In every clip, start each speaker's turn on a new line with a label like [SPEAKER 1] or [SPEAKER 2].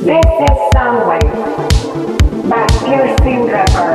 [SPEAKER 1] This is Soundwave by Kirsten Draper.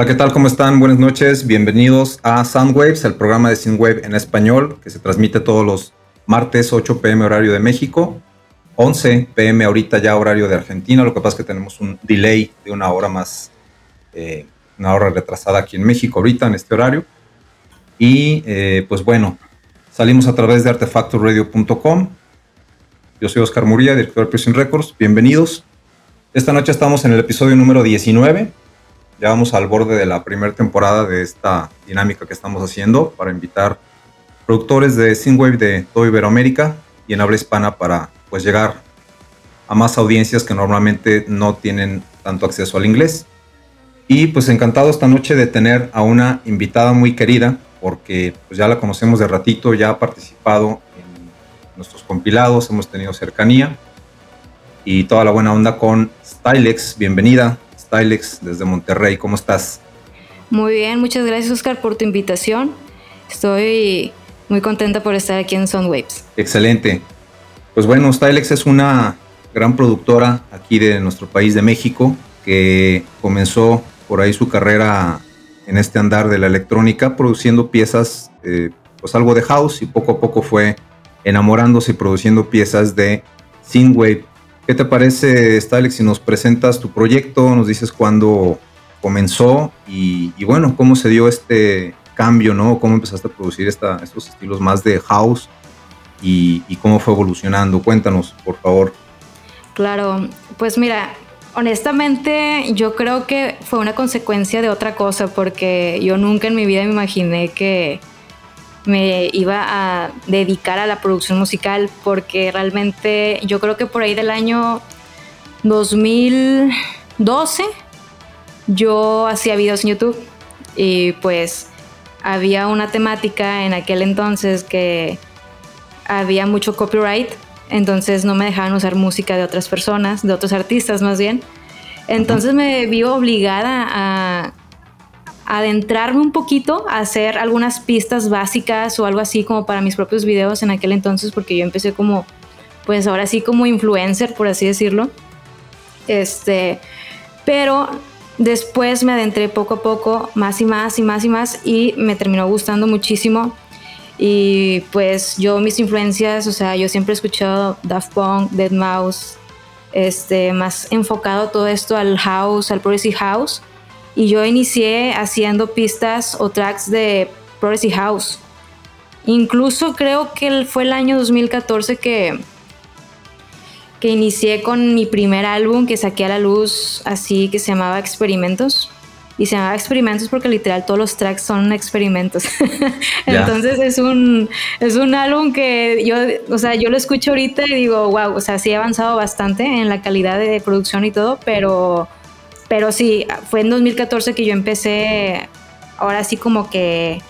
[SPEAKER 1] Hola, ¿qué tal? ¿Cómo están? Buenas noches. Bienvenidos a Soundwaves, el programa de Synthwave en español, que se transmite todos los martes 8 pm horario de México, 11 pm ahorita ya horario de Argentina. Lo que pasa es que tenemos un delay de una hora más, eh, una hora retrasada aquí en México ahorita en este horario. Y eh, pues bueno, salimos a través de artefactoradio.com. Yo soy Oscar Muría, director de Prison Records. Bienvenidos. Esta noche estamos en el episodio número 19 ya vamos al borde de la primera temporada de esta dinámica que estamos haciendo para invitar productores de Synthwave de toda Iberoamérica y en habla hispana para pues llegar a más audiencias que normalmente no tienen tanto acceso al inglés. Y pues encantado esta noche de tener a una invitada muy querida porque pues ya la conocemos de ratito, ya ha participado en nuestros compilados, hemos tenido cercanía y toda la buena onda con Stylex. Bienvenida. Stylex desde Monterrey. ¿Cómo estás?
[SPEAKER 2] Muy bien, muchas gracias Oscar por tu invitación. Estoy muy contenta por estar aquí en Soundwaves.
[SPEAKER 1] Excelente. Pues bueno, Stylex es una gran productora aquí de nuestro país de México que comenzó por ahí su carrera en este andar de la electrónica produciendo piezas, eh, pues algo de house y poco a poco fue enamorándose y produciendo piezas de synthwave ¿Qué te parece, Alex, si nos presentas tu proyecto, nos dices cuándo comenzó y, bueno, cómo se dio este cambio, ¿no? ¿Cómo empezaste a producir estos estilos más de house y, cómo fue evolucionando? Cuéntanos, por favor.
[SPEAKER 2] Claro, pues mira, honestamente yo creo que fue una consecuencia de otra cosa porque yo nunca en mi vida me imaginé que me iba a dedicar a la producción musical porque realmente yo creo que por ahí del año 2012 yo hacía videos en YouTube y pues había una temática en aquel entonces que había mucho copyright, entonces no me dejaban usar música de otras personas, de otros artistas más bien. Entonces me vi obligada a adentrarme un poquito a hacer algunas pistas básicas o algo así como para mis propios videos en aquel entonces porque yo empecé como pues ahora sí como influencer por así decirlo. Este pero después me adentré poco a poco más y más y más y más y me terminó gustando muchísimo. Y pues yo mis influencias o sea yo siempre he escuchado Daft Punk Dead Mouse este más enfocado todo esto al house al progressive house y yo inicié haciendo pistas o tracks de Progressive House. Incluso creo que fue el año 2014 que, que inicié con mi primer álbum que saqué a la luz así que se llamaba Experimentos. Y se llamaba Experimentos porque literal todos los tracks son experimentos. Entonces es un, es un álbum que yo, o sea, yo lo escucho ahorita y digo, wow, o sea, sí he avanzado bastante en la calidad de producción y todo, pero pero sí, fue en 2014 que yo empecé ahora sí como que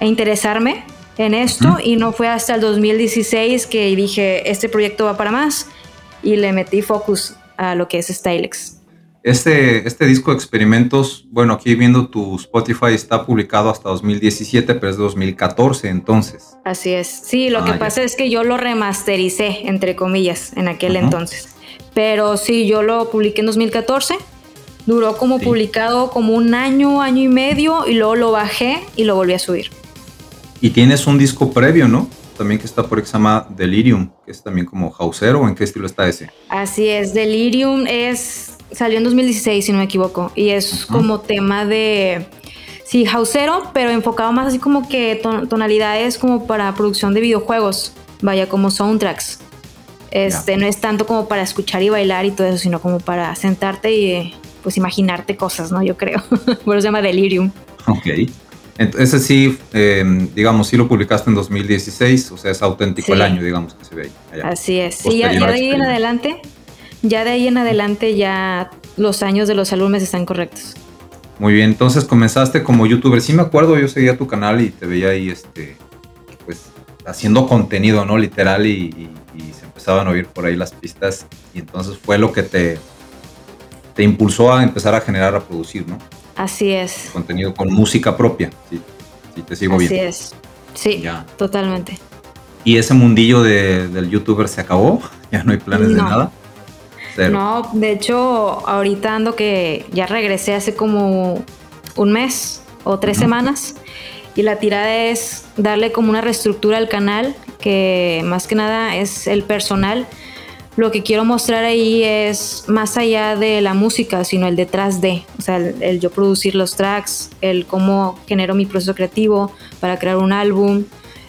[SPEAKER 2] a interesarme en esto y no fue hasta el 2016 que dije, este proyecto va para más y le metí focus a lo que es Stylex.
[SPEAKER 1] Este, este disco de experimentos, bueno, aquí viendo tu Spotify está publicado hasta 2017, pero es 2014 entonces.
[SPEAKER 2] Así es. Sí, lo que ah, pasa es que yo lo remastericé, entre comillas, en aquel entonces. Pero sí, yo lo publiqué en 2014 Duró como publicado como un año, año y medio y luego lo bajé y lo volví a subir.
[SPEAKER 1] Y tienes un disco previo, ¿no? También que está por llama Delirium, que es también como houseero, ¿o en qué estilo está ese?
[SPEAKER 2] Así es, Delirium es salió en 2016 si no me equivoco y es como tema de sí, houseero, pero enfocado más así como que tonalidades como para producción de videojuegos, vaya como soundtracks. Este, no es tanto como para escuchar y bailar y todo eso, sino como para sentarte y pues imaginarte cosas, ¿no? Yo creo. Por eso se llama Delirium.
[SPEAKER 1] Ok. Ese sí, em, digamos, sí lo publicaste en 2016, o sea, es auténtico el año, digamos, que se ve
[SPEAKER 2] ahí. Así es. Sí, ya, de ahí en adelante, ya de ahí en adelante ya los años de los álbumes están correctos.
[SPEAKER 1] Muy bien, entonces comenzaste como youtuber. Sí me acuerdo, yo seguía tu canal y te veía ahí, este, pues, haciendo contenido, ¿no? Literal y se empezaban a oír por ahí las pistas y entonces fue lo que te te impulsó a empezar a generar, a producir, ¿no?
[SPEAKER 2] Así es.
[SPEAKER 1] Contenido con música propia, si, te sigo bien.
[SPEAKER 2] Así es. Sí, totalmente.
[SPEAKER 1] ¿Y ese mundillo del youtuber se acabó? ¿Ya no hay planes de nada?
[SPEAKER 2] No, de hecho, ahorita ando que ya regresé hace como un mes o tres semanas. Y la tirada es darle como una reestructura al canal, que más que nada es el personal. Lo que quiero mostrar ahí es más allá de la música, sino el detrás de, o sea, el, yo producir los tracks, el cómo genero mi proceso creativo para crear un álbum,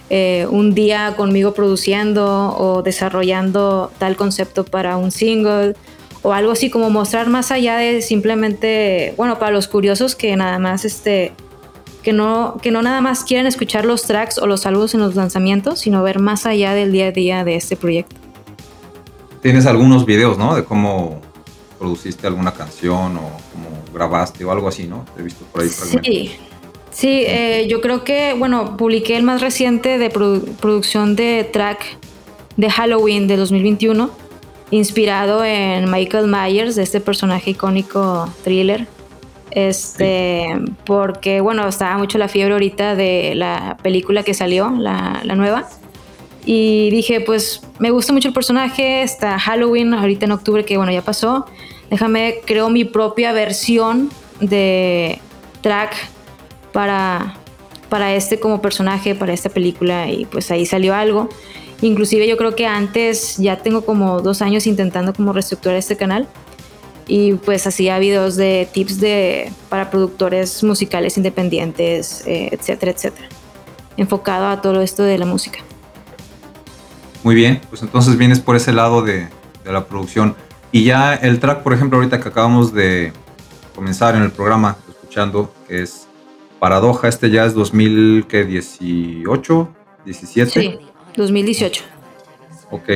[SPEAKER 2] eh, un día conmigo produciendo o desarrollando tal concepto para un single o algo así como mostrar más allá de simplemente, bueno, para los curiosos que nada más este que no, que no nada más quieren escuchar los tracks o los álbumes en los lanzamientos, sino ver más allá del día a día de este proyecto.
[SPEAKER 1] Tienes algunos videos, ¿no? De cómo produciste alguna canción o cómo grabaste o algo así, ¿no? Te he visto por ahí.
[SPEAKER 2] Sí, sí, eh, yo creo que, bueno, publiqué el más reciente de producción de track de Halloween de 2021, inspirado en Michael Myers, de este personaje icónico thriller este, porque, bueno, estaba mucho la fiebre ahorita de la película que salió, la, nueva. Y dije, pues me gusta mucho el personaje, está Halloween, ahorita en octubre, que bueno, ya pasó. Déjame, creo mi propia versión de track para, para este como personaje, para esta película, y pues ahí salió algo. Inclusive yo creo que antes, ya tengo como dos años intentando como reestructurar este canal y pues hacía videos de tips de, para productores musicales independientes, eh, etcétera, etcétera, enfocado a todo esto de la música.
[SPEAKER 1] Muy bien, pues entonces vienes por ese lado de, de la producción. Y ya el track, por ejemplo, ahorita que acabamos de comenzar en el programa, escuchando, que es Paradoja, este ya es 2018, 17.
[SPEAKER 2] Sí, 2018.
[SPEAKER 1] Ok,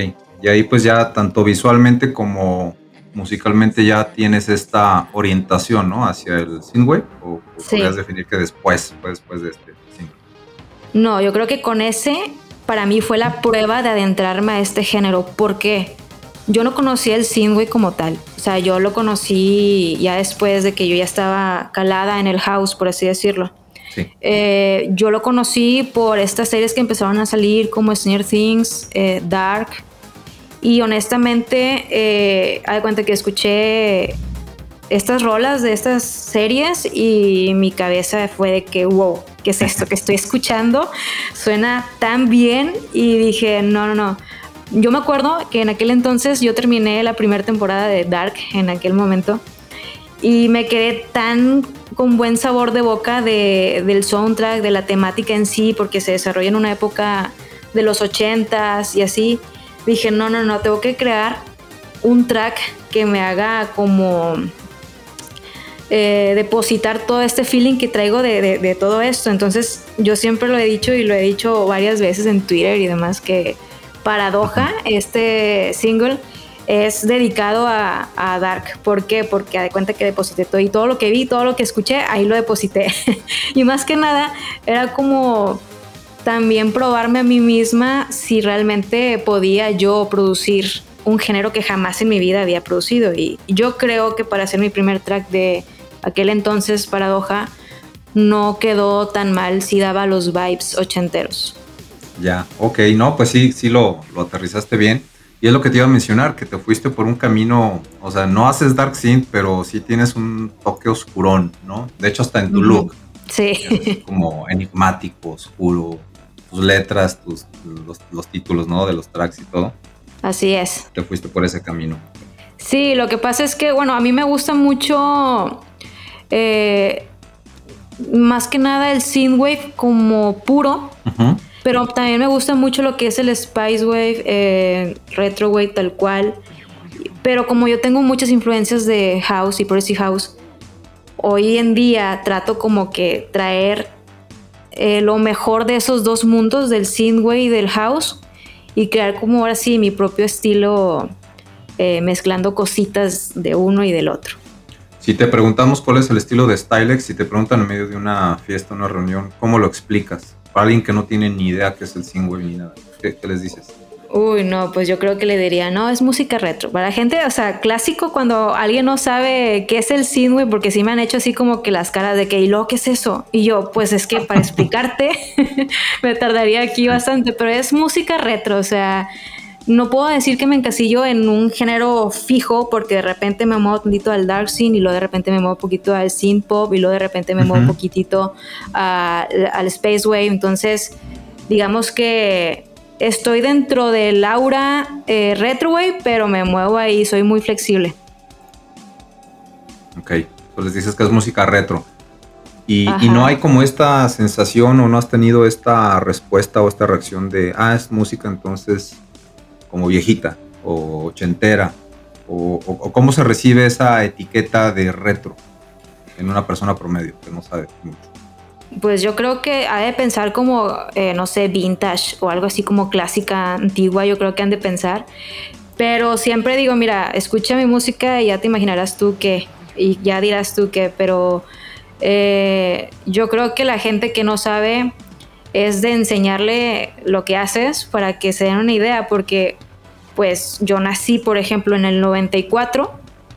[SPEAKER 1] y ahí pues ya tanto visualmente como musicalmente ya tienes esta orientación, ¿no? Hacia el synthwave o, podrías definir que después, después de este single.
[SPEAKER 2] No, yo creo que con ese para mí fue la prueba de adentrarme a este género. porque Yo no conocía el synthwave como tal. O sea, yo lo conocí ya después de que yo ya estaba calada en el house, por así decirlo. Sí. Eh, yo lo conocí por estas series que empezaron a salir como Stranger Things, eh, Dark, y honestamente, eh, de cuenta que escuché estas rolas de estas series y mi cabeza fue de que, wow, ¿qué es esto que estoy escuchando? Suena tan bien y dije, no, no, no. Yo me acuerdo que en aquel entonces yo terminé la primera temporada de Dark en aquel momento y me quedé tan con buen sabor de boca de, del soundtrack, de la temática en sí, porque se desarrolla en una época de los ochentas y así dije, no, no, no, tengo que crear un track que me haga como eh, depositar todo este feeling que traigo de, todo esto. Entonces yo siempre lo he dicho y lo he dicho varias veces en Twitter y demás que Paradoja, este single, es dedicado a, a, Dark. ¿Por qué? Porque de cuenta que deposité todo y todo lo que vi, todo lo que escuché, ahí lo deposité. y más que nada era como también probarme a mí misma si realmente podía yo producir un género que jamás en mi vida había producido. Y yo creo que para hacer mi primer track de aquel entonces, Paradoja, no quedó tan mal si daba los vibes ochenteros.
[SPEAKER 1] Ya, ok, no, pues sí, sí lo, lo aterrizaste bien. Y es lo que te iba a mencionar, que te fuiste por un camino, o sea, no haces dark synth, pero sí tienes un toque oscurón, ¿no? De hecho, hasta en tu look.
[SPEAKER 2] Sí.
[SPEAKER 1] como enigmático, oscuro, tus letras, tus, los, títulos, ¿no? De los tracks y todo.
[SPEAKER 2] Así es.
[SPEAKER 1] Te fuiste por ese camino.
[SPEAKER 2] Sí, lo que pasa es que, bueno, a mí me gusta mucho, eh, más que nada el synthwave como puro, pero también me gusta mucho lo que es el spice wave, eh, retro wave tal cual. Pero como yo tengo muchas influencias de house y progressive house, hoy en día trato como que traer eh, lo mejor de esos dos mundos, del synthwave y del house, y crear como ahora sí mi propio estilo, eh, mezclando cositas de uno y del otro.
[SPEAKER 1] Si te preguntamos cuál es el estilo de Stylex, si te preguntan en medio de una fiesta, una reunión, ¿cómo lo explicas? Para alguien que no tiene ni idea qué es el synthwave ni nada, qué les dices?
[SPEAKER 2] Uy, no, pues yo creo que le diría, no, es música retro. Para gente, o sea, clásico cuando alguien no sabe qué es el synthwave, porque sí me han hecho así como que las caras de que, ¿y luego qué es eso? Y yo, pues es que para explicarte me tardaría aquí bastante, pero es música retro, o sea, no puedo decir que me encasillo en un género fijo porque de repente me muevo un poquito al dark scene y luego de repente me muevo un poquito al synth pop y luego de repente me muevo un poquitito al space wave. Entonces, digamos que estoy dentro del aura eh, retro wave, pero me muevo ahí, soy muy flexible.
[SPEAKER 1] Ok, pues les dices que es música retro. Y, y, no hay como esta sensación o no has tenido esta respuesta o esta reacción de, ah, es música entonces como viejita o ochentera? O, cómo se recibe esa etiqueta de retro en una persona promedio que no sabe mucho?
[SPEAKER 2] Pues yo creo que ha de pensar como, eh, no sé, vintage o algo así como clásica, antigua, yo creo que han de pensar. Pero siempre digo, mira, escucha mi música y ya te imaginarás tú qué, y ya dirás tú qué, pero eh, yo creo que la gente que no sabe es de enseñarle lo que haces para que se den una idea, porque pues yo nací, por ejemplo, en el 94.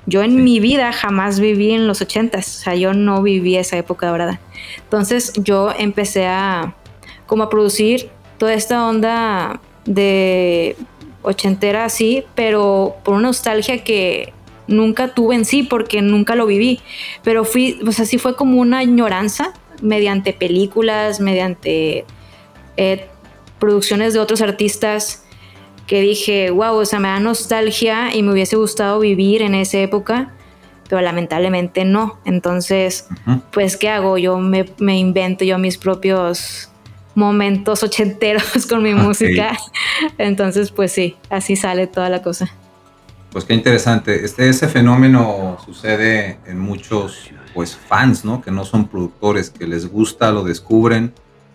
[SPEAKER 2] Yo en mi vida jamás viví en los 80 o sea, yo no viví esa época verdad. Entonces yo empecé a como a producir toda esta onda de ochentera así, pero por una nostalgia que nunca tuve en sí porque nunca lo viví, pero fui, pues así fue como una añoranza mediante películas, mediante eh, producciones de otros artistas que dije, wow, o sea, me da nostalgia y me hubiese gustado vivir en esa época, pero lamentablemente no. Entonces, pues, ¿qué hago? Yo me, invento yo mis propios momentos ochenteros con mi música. Entonces, pues sí, así sale toda la cosa.
[SPEAKER 1] Pues qué interesante. Este, ese fenómeno sucede en muchos pues fans, ¿no? Que no son productores, que les gusta, lo descubren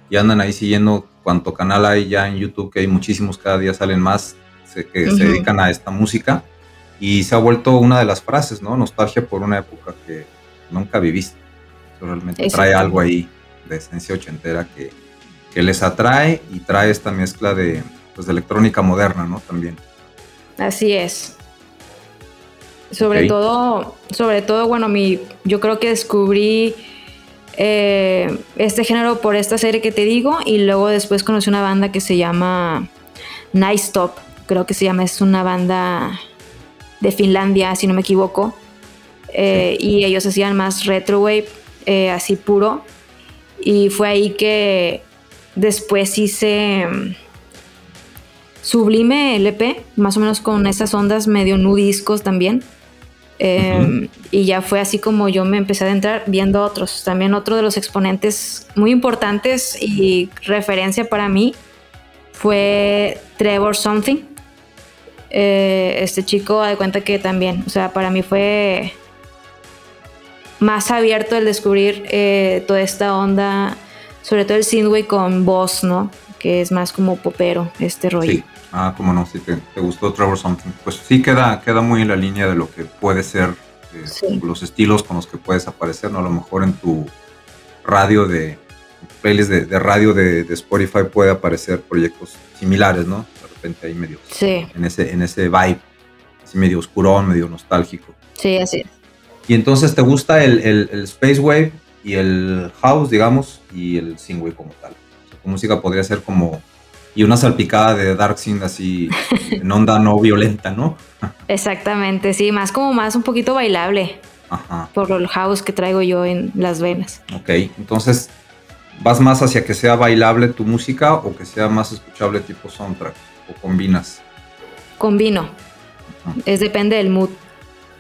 [SPEAKER 1] y andan ahí siguiendo cuánto canal hay ya en YouTube, que hay muchísimos, cada día salen más que se dedican a esta música. Y se ha vuelto una de las frases, ¿no? Nostalgia por una época que nunca viviste. realmente trae algo ahí de esencia ochentera que, que les atrae y trae esta mezcla de, pues, de electrónica moderna, ¿no? También.
[SPEAKER 2] Así es. Sobre todo, sobre todo, bueno, mi, yo creo que descubrí eh, este género por esta serie que te digo y luego después conocí una banda que se llama Nice Top, creo que se llama, es una banda de Finlandia, si no me equivoco, eh, y ellos hacían más retro wave, eh, así puro, y fue ahí que después hice mm, Sublime LP, más o menos con esas ondas medio nudiscos también. Em, y ya fue así como yo me empecé a adentrar viendo otros. También otro de los exponentes muy importantes y referencia para mí fue Trevor Something. Eh, este chico, de cuenta que también, o sea, para mí fue más abierto el descubrir eh, toda esta onda, sobre todo el synthwave con voz, ¿no? Que es más como popero, este rollo.
[SPEAKER 1] Ah, como no, si te, gustó Trevor Something. Pues sí queda, queda muy en la línea de lo que puede ser eh, los estilos con los que puedes aparecer, ¿no? A lo mejor en tu radio de playlist de, radio de, Spotify puede aparecer proyectos similares, ¿no? De repente ahí medio
[SPEAKER 2] sí.
[SPEAKER 1] en ese, en ese vibe, así medio oscurón, medio nostálgico.
[SPEAKER 2] Sí, así
[SPEAKER 1] Y entonces te gusta el, el, Space Wave y el House, digamos, y el Wave como tal. O sea, tu música podría ser como y una salpicada de Dark Scene así en onda no violenta, ¿no?
[SPEAKER 2] Exactamente, sí, más como más un poquito bailable. Ajá. Por el house que traigo yo en las venas.
[SPEAKER 1] Ok, entonces, ¿vas más hacia que sea bailable tu música o que sea más escuchable tipo soundtrack? ¿O combinas?
[SPEAKER 2] Combino. Es depende del mood.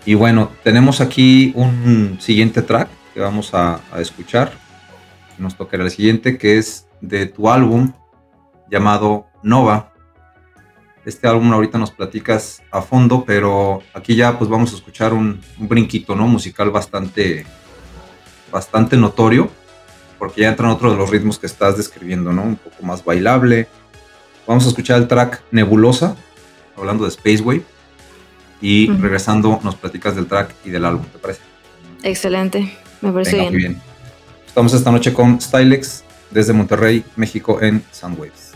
[SPEAKER 1] Y bueno, tenemos aquí un siguiente track que vamos a, a escuchar. Nos tocará el siguiente, que es de tu álbum llamado Nova. Este álbum ahorita nos platicas a fondo, pero aquí ya pues vamos a escuchar un, brinquito, ¿no? Musical bastante, bastante notorio, porque ya entran otro de los ritmos que estás describiendo, ¿no? Un poco más bailable. Vamos a escuchar el track Nebulosa, hablando de Space Wave, y regresando nos platicas del track y del álbum, ¿te parece?
[SPEAKER 2] Excelente, me parece bien. bien.
[SPEAKER 1] Estamos esta noche con Stylex desde Monterrey, México, en Soundwaves.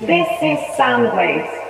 [SPEAKER 3] This is Soundwaves.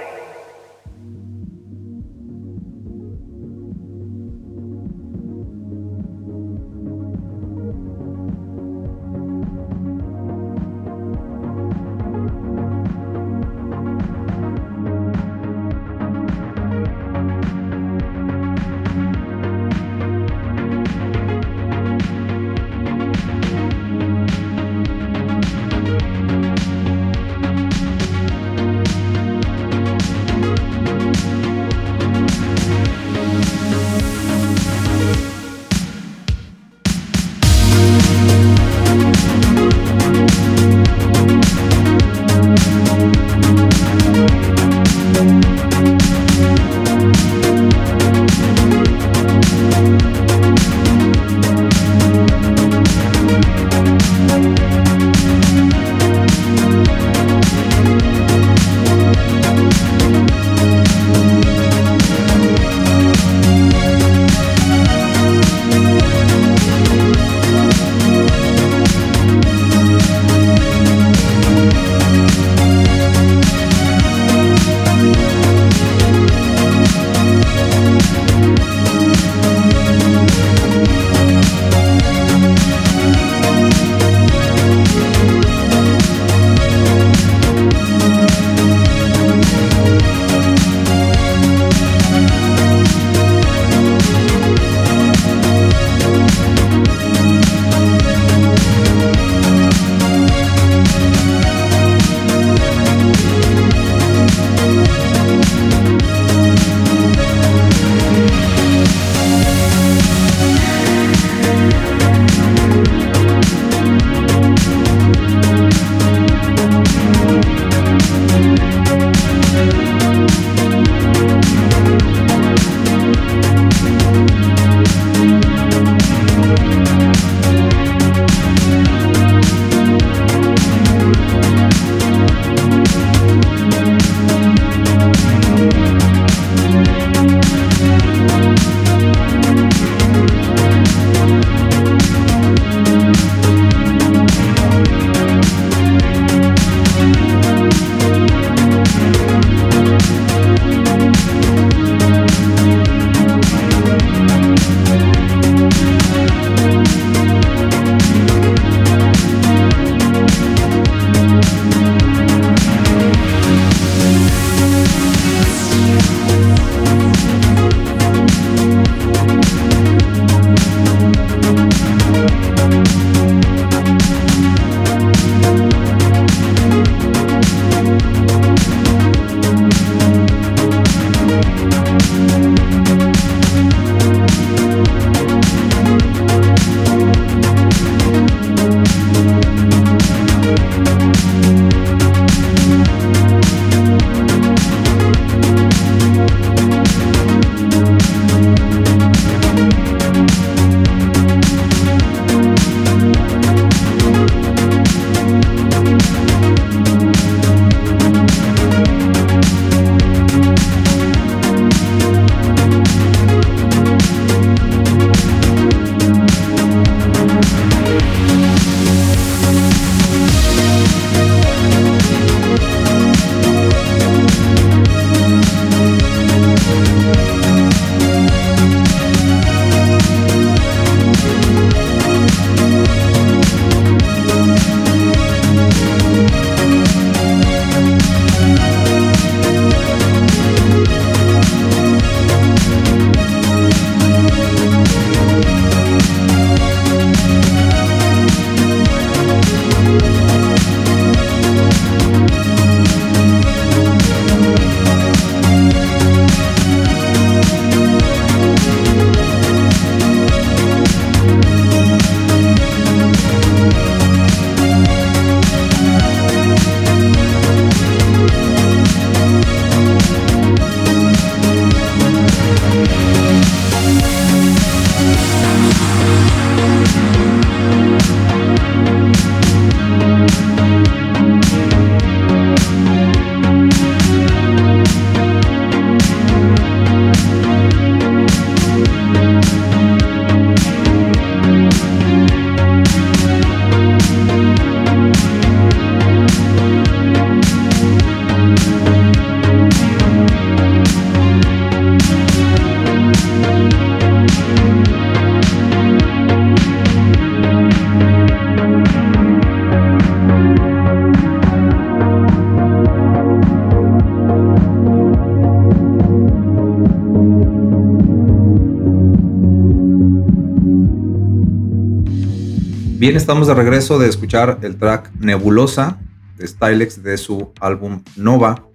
[SPEAKER 1] Estamos de regreso de escuchar el track Nebulosa de Stylex de su álbum Nova.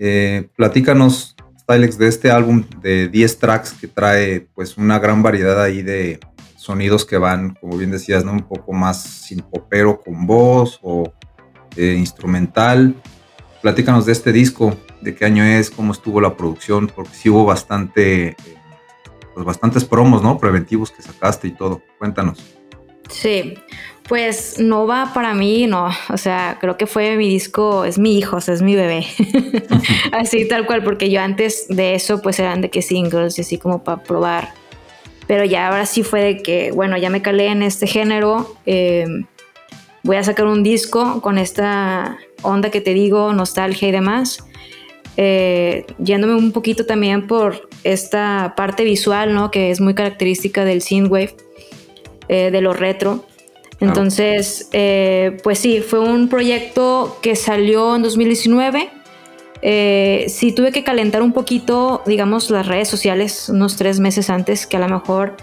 [SPEAKER 1] Eh, platícanos, Stylex, de este álbum de 10 tracks que trae pues una gran variedad ahí de sonidos que van, como bien decías, ¿no? un poco más sin popero con voz o eh, instrumental. Platícanos de este disco, de qué año es, cómo estuvo la producción, porque sí hubo bastante, eh, pues bastantes promos, ¿no? Preventivos que sacaste y todo. Cuéntanos.
[SPEAKER 2] Sí, pues Nova para mí no, o sea, creo que fue mi disco, es mi hijo, o sea, es mi bebé. así tal cual, porque yo antes de eso pues eran de que singles y así como para probar. Pero ya ahora sí fue de que, bueno, ya me calé en este género. Em, voy a sacar un disco con esta onda que te digo, nostalgia y demás. Eh, yéndome un poquito también por esta parte visual, ¿no? Que es muy característica del synthwave, eh, de lo retro. Entonces, eh, pues sí, fue un proyecto que salió en 2019. Eh, sí tuve que calentar un poquito, digamos, las redes sociales unos tres meses antes, que a lo mejor,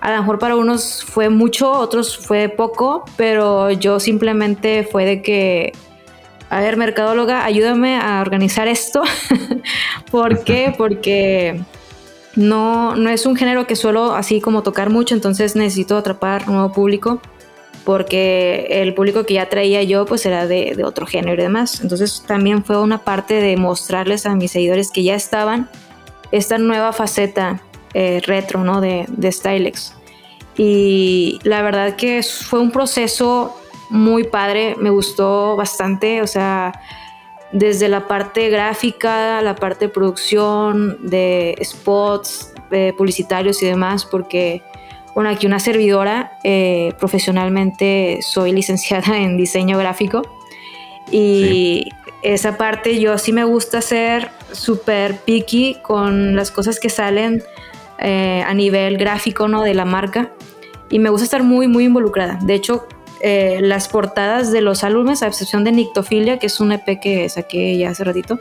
[SPEAKER 2] a lo mejor para unos fue mucho, otros fue poco, pero yo simplemente fue de que, a ver, mercadóloga, ayúdame a organizar esto. ¿Por qué? Porque no, no es un género que suelo así como tocar mucho, entonces necesito atrapar nuevo público porque el público que ya traía yo pues era de, otro género y demás. Entonces también fue una parte de mostrarles a mis seguidores que ya estaban esta nueva faceta eh, retro, ¿no? De, de Stylex. Y la verdad que fue un proceso muy padre, me gustó bastante, o sea, desde la parte gráfica, la parte de producción, de spots, de publicitarios y demás, porque bueno, aquí una servidora, eh, profesionalmente soy licenciada en diseño gráfico y esa parte yo sí me gusta ser súper picky con las cosas que salen eh, a nivel gráfico ¿no? de la marca y me gusta estar muy, muy involucrada. De hecho, eh, las portadas de los álbumes, a excepción de Nictofilia, que es un EP que saqué ya hace ratito,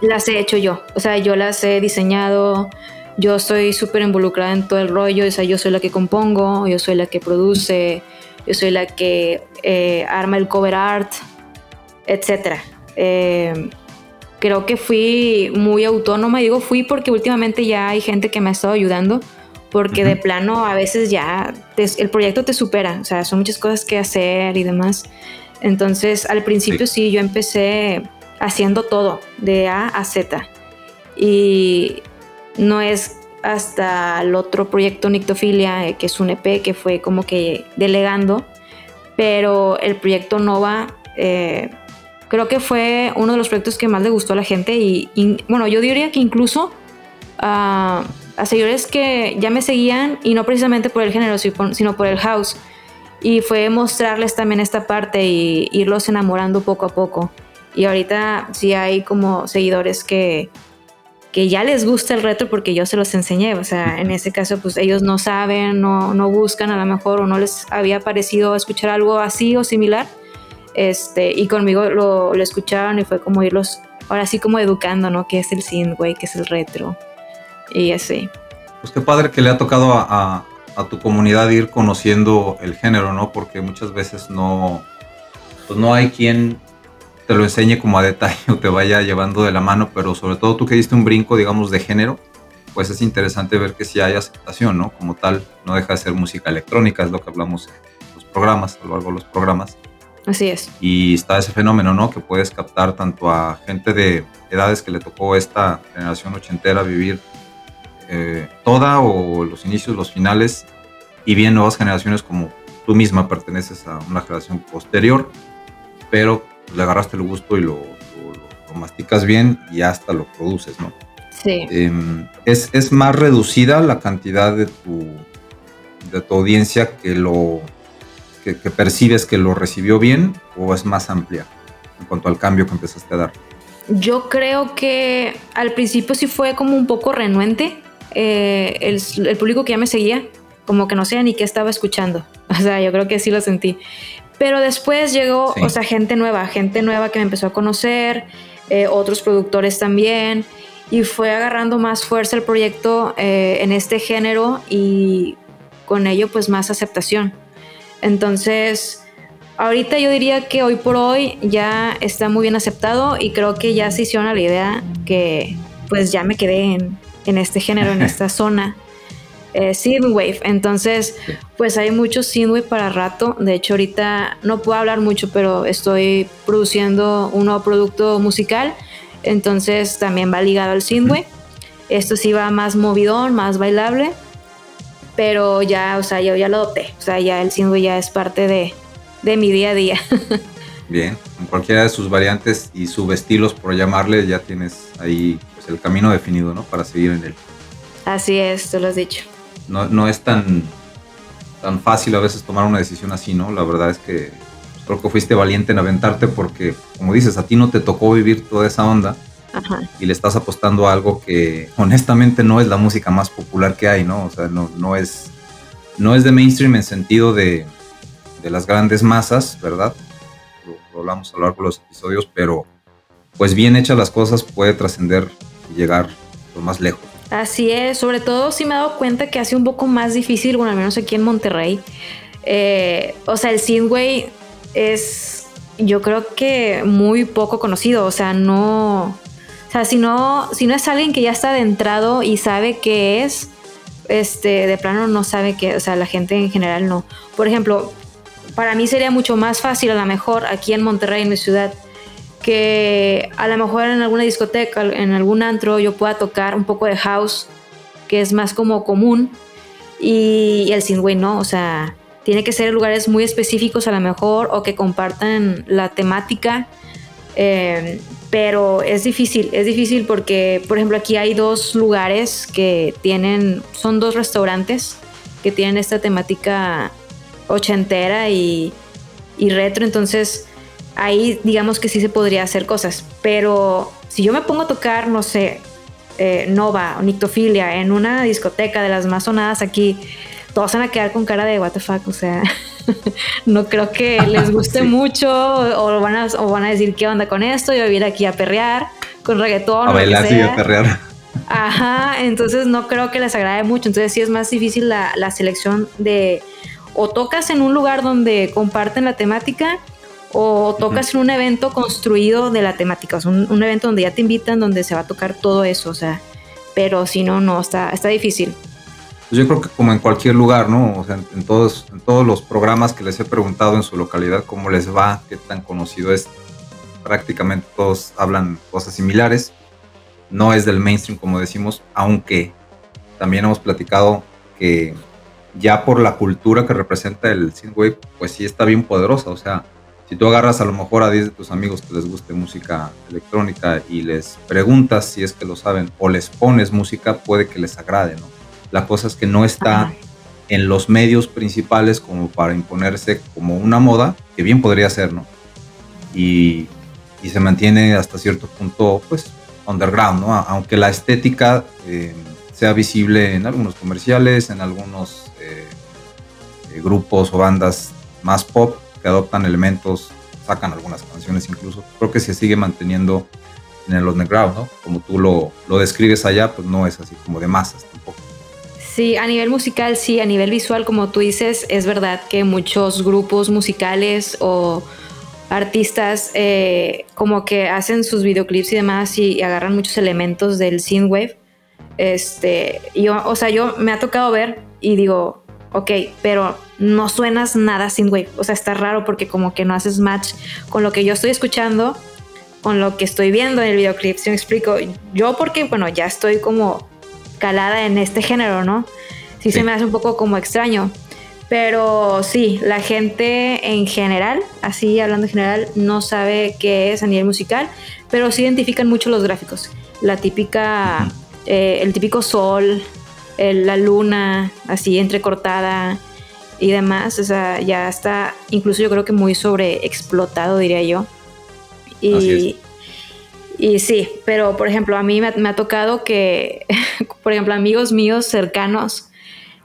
[SPEAKER 2] las he hecho yo. O sea, yo las he diseñado, yo estoy súper involucrada en todo el rollo, o sea, yo soy la que compongo, yo soy la que produce, yo soy la que eh, arma el cover art, etc. Eh, creo que fui muy autónoma, digo fui porque últimamente ya hay gente que me ha estado ayudando, porque de plano a veces ya el proyecto te supera, o sea, son muchas cosas que hacer y demás. Entonces, al principio sí yo empecé haciendo todo, de A a Z. Y no es hasta el otro proyecto Nictofilia, eh, que es un EP que fue como que delegando, pero el proyecto Nova eh, creo que fue uno de los proyectos que más le gustó a la gente y, bueno, yo diría que incluso a seguidores que ya me seguían y no precisamente por el género, sino por el house. Y fue mostrarles también esta parte y irlos enamorando poco a poco. Y ahorita sí hay como seguidores que, que ya les gusta el retro porque yo se los enseñé. O sea, en ese caso, pues ellos no saben, no, no buscan a lo mejor o no les había parecido escuchar algo así o similar. Este, y conmigo lo, lo escucharon y fue como irlos, ahora sí como educando, ¿no? ¿Qué es el synthwave? ¿Qué es el retro? Y así.
[SPEAKER 1] Pues qué padre que le ha tocado a, a, tu comunidad ir conociendo el género, ¿no? Porque muchas veces no, pues no hay quien te lo enseñe como a detalle o te vaya llevando de la mano, pero sobre todo tú que diste un brinco, digamos, de género, pues es interesante ver que sí hay aceptación, ¿no? Como tal, no deja de ser música electrónica, es lo que hablamos en los programas, a lo largo de los programas.
[SPEAKER 2] Así es.
[SPEAKER 1] Y está ese fenómeno, ¿no? Que puedes captar tanto a gente de edades que le tocó esta generación ochentera vivir eh, toda o los inicios, los finales, y bien nuevas generaciones como tú misma perteneces a una generación posterior, pero le agarraste el gusto y lo, masticas bien y hasta lo produces, ¿no?
[SPEAKER 2] Sí.
[SPEAKER 1] Em, es, más reducida la cantidad de tu, de tu audiencia que lo que, percibes que lo recibió bien o es más amplia en cuanto al cambio que empezaste a dar?
[SPEAKER 2] Yo creo que al principio sí fue como un poco renuente eh, el, el, público que ya me seguía, como que no sé ni qué estaba escuchando. O sea, yo creo que sí lo sentí. Pero después llegó, o sea, gente nueva, gente nueva que me empezó a conocer, eh, otros productores también, y fue agarrando más fuerza el proyecto eh, en este género y con ello pues más aceptación. Entonces, ahorita yo diría que hoy por hoy ya está muy bien aceptado y creo que ya se hicieron la idea que pues ya me quedé en, en este género, en esta zona. Eh, synthwave, entonces pues hay mucho synthwave para rato, de hecho ahorita no puedo hablar mucho, pero estoy produciendo un nuevo producto musical, entonces también va ligado al synthwave, esto sí va más movidón, más bailable, pero ya, o sea, yo ya lo adopté, o sea, ya el synthwave ya es parte de, de mi día a día.
[SPEAKER 1] Bien, en cualquiera de sus variantes y subestilos, por llamarle, ya tienes ahí pues, el camino definido, ¿no? Para seguir en él.
[SPEAKER 2] Así es, tú lo has dicho.
[SPEAKER 1] No, no es tan, tan fácil a veces tomar una decisión así, ¿no? La verdad es que creo que fuiste valiente en aventarte porque, como dices, a ti no te tocó vivir toda esa onda Ajá. y le estás apostando a algo que honestamente no es la música más popular que hay, ¿no? O sea, no, no, es, no es de mainstream en sentido de, de las grandes masas, ¿verdad? Lo, hablamos a lo largo de los episodios, pero pues bien hechas las cosas puede trascender llegar lo más lejos.
[SPEAKER 2] Así es, sobre todo si me he dado cuenta que hace un poco más difícil, bueno, al menos aquí en Monterrey. Eh, o sea, el synthwave es, yo creo que muy poco conocido, o sea, no, o sea, si no, si no es alguien que ya está adentrado y sabe qué es, este, de plano no sabe qué, o sea, la gente en general no. Por ejemplo, para mí sería mucho más fácil a lo mejor aquí en Monterrey, en mi ciudad, que a lo mejor en alguna discoteca, en algún antro, yo pueda tocar un poco de house, que es más como común, y, el synthwave no, o sea, tiene que ser lugares muy específicos a lo mejor o que compartan la temática, eh, pero es difícil, es difícil porque, por ejemplo, aquí hay dos lugares que tienen, son dos restaurantes que tienen esta temática ochentera y, y retro, entonces ahí digamos que sí se podría hacer cosas, pero si yo me pongo a tocar, no sé, eh, Nova o Nictofilia en una discoteca de las más sonadas aquí, todos van a quedar con cara de what the fuck, o sea, no creo que les guste mucho o, van a, o van a decir qué onda con esto, yo voy a ir aquí a perrear con reggaetón.
[SPEAKER 1] A bailar y a perrear.
[SPEAKER 2] Ajá, entonces no creo que les agrade mucho, entonces sí es más difícil la, la selección de o tocas en un lugar donde comparten la temática o tocas en un evento construido de la temática, o sea, un, evento donde ya te invitan, donde se va a tocar todo eso, o sea, pero si no, no, está, está difícil.
[SPEAKER 1] Pues yo creo que como en cualquier lugar, ¿no? O sea, en, todos, en todos los programas que les he preguntado en su localidad cómo les va, qué tan conocido es, prácticamente todos hablan cosas similares. No es del mainstream, como decimos, aunque también hemos platicado que ya por la cultura que representa el synthwave, pues sí está bien poderosa. O sea, si tú agarras a lo mejor a 10 de tus amigos que les guste música electrónica y les preguntas si es que lo saben o les pones música, puede que les agrade, ¿no? La cosa es que no está en los medios principales como para imponerse como una moda, que bien podría ser, ¿no? Y, y se mantiene hasta cierto punto, pues, underground, ¿no? Aunque la estética eh, sea visible en algunos comerciales, en algunos eh, grupos o bandas más pop adoptan elementos, sacan algunas canciones incluso. Creo que se sigue manteniendo en el underground, ¿no? Como tú lo, lo describes allá, pues no es así como de masas tampoco.
[SPEAKER 2] Sí, a nivel musical, sí, a nivel visual, como tú dices, es verdad que muchos grupos musicales o artistas eh, como que hacen sus videoclips y demás y, agarran muchos elementos del synthwave. Este, yo, o sea, yo me ha tocado ver y digo, ok, pero no suenas nada synthwave. O sea, está raro porque como que no haces match con lo que yo estoy escuchando, con lo que estoy viendo en el videoclip. Si me explico, yo porque, bueno, ya estoy como calada en este género, ¿no? Sí, se me hace un poco como extraño. Pero sí, la gente en general, así hablando en general, no sabe qué es a nivel musical, pero sí identifican mucho los gráficos. La típica, eh, el típico sol, la luna así entrecortada y demás, o sea, ya está incluso yo creo que muy sobreexplotado, diría yo. Y, y sí, pero por ejemplo, a mí me, ha tocado que, por ejemplo, amigos míos cercanos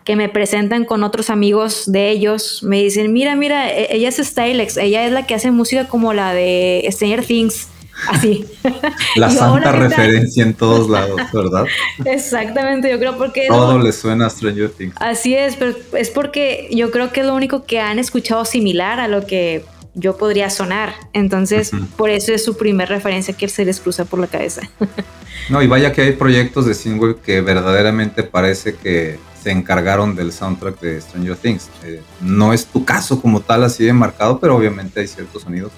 [SPEAKER 2] que me presentan con otros amigos de ellos, me dicen, mira, mira, e-, ella es Stylex, ella es la que hace música como la de Stranger Things. Así.
[SPEAKER 1] La santa referencia en todos lados, ¿verdad?
[SPEAKER 2] Exactamente, yo creo porque...
[SPEAKER 1] Todo le suena a Stranger Things.
[SPEAKER 2] Así es, pero es porque yo creo que es lo único que han escuchado similar a lo que yo podría sonar. Entonces, por eso es su primer referencia que se les cruza por la cabeza.
[SPEAKER 1] no, y vaya que hay proyectos de Singwave que verdaderamente parece que se encargaron del soundtrack de Stranger Things. Eh, no es tu caso como tal así de marcado, pero obviamente hay ciertos sonidos,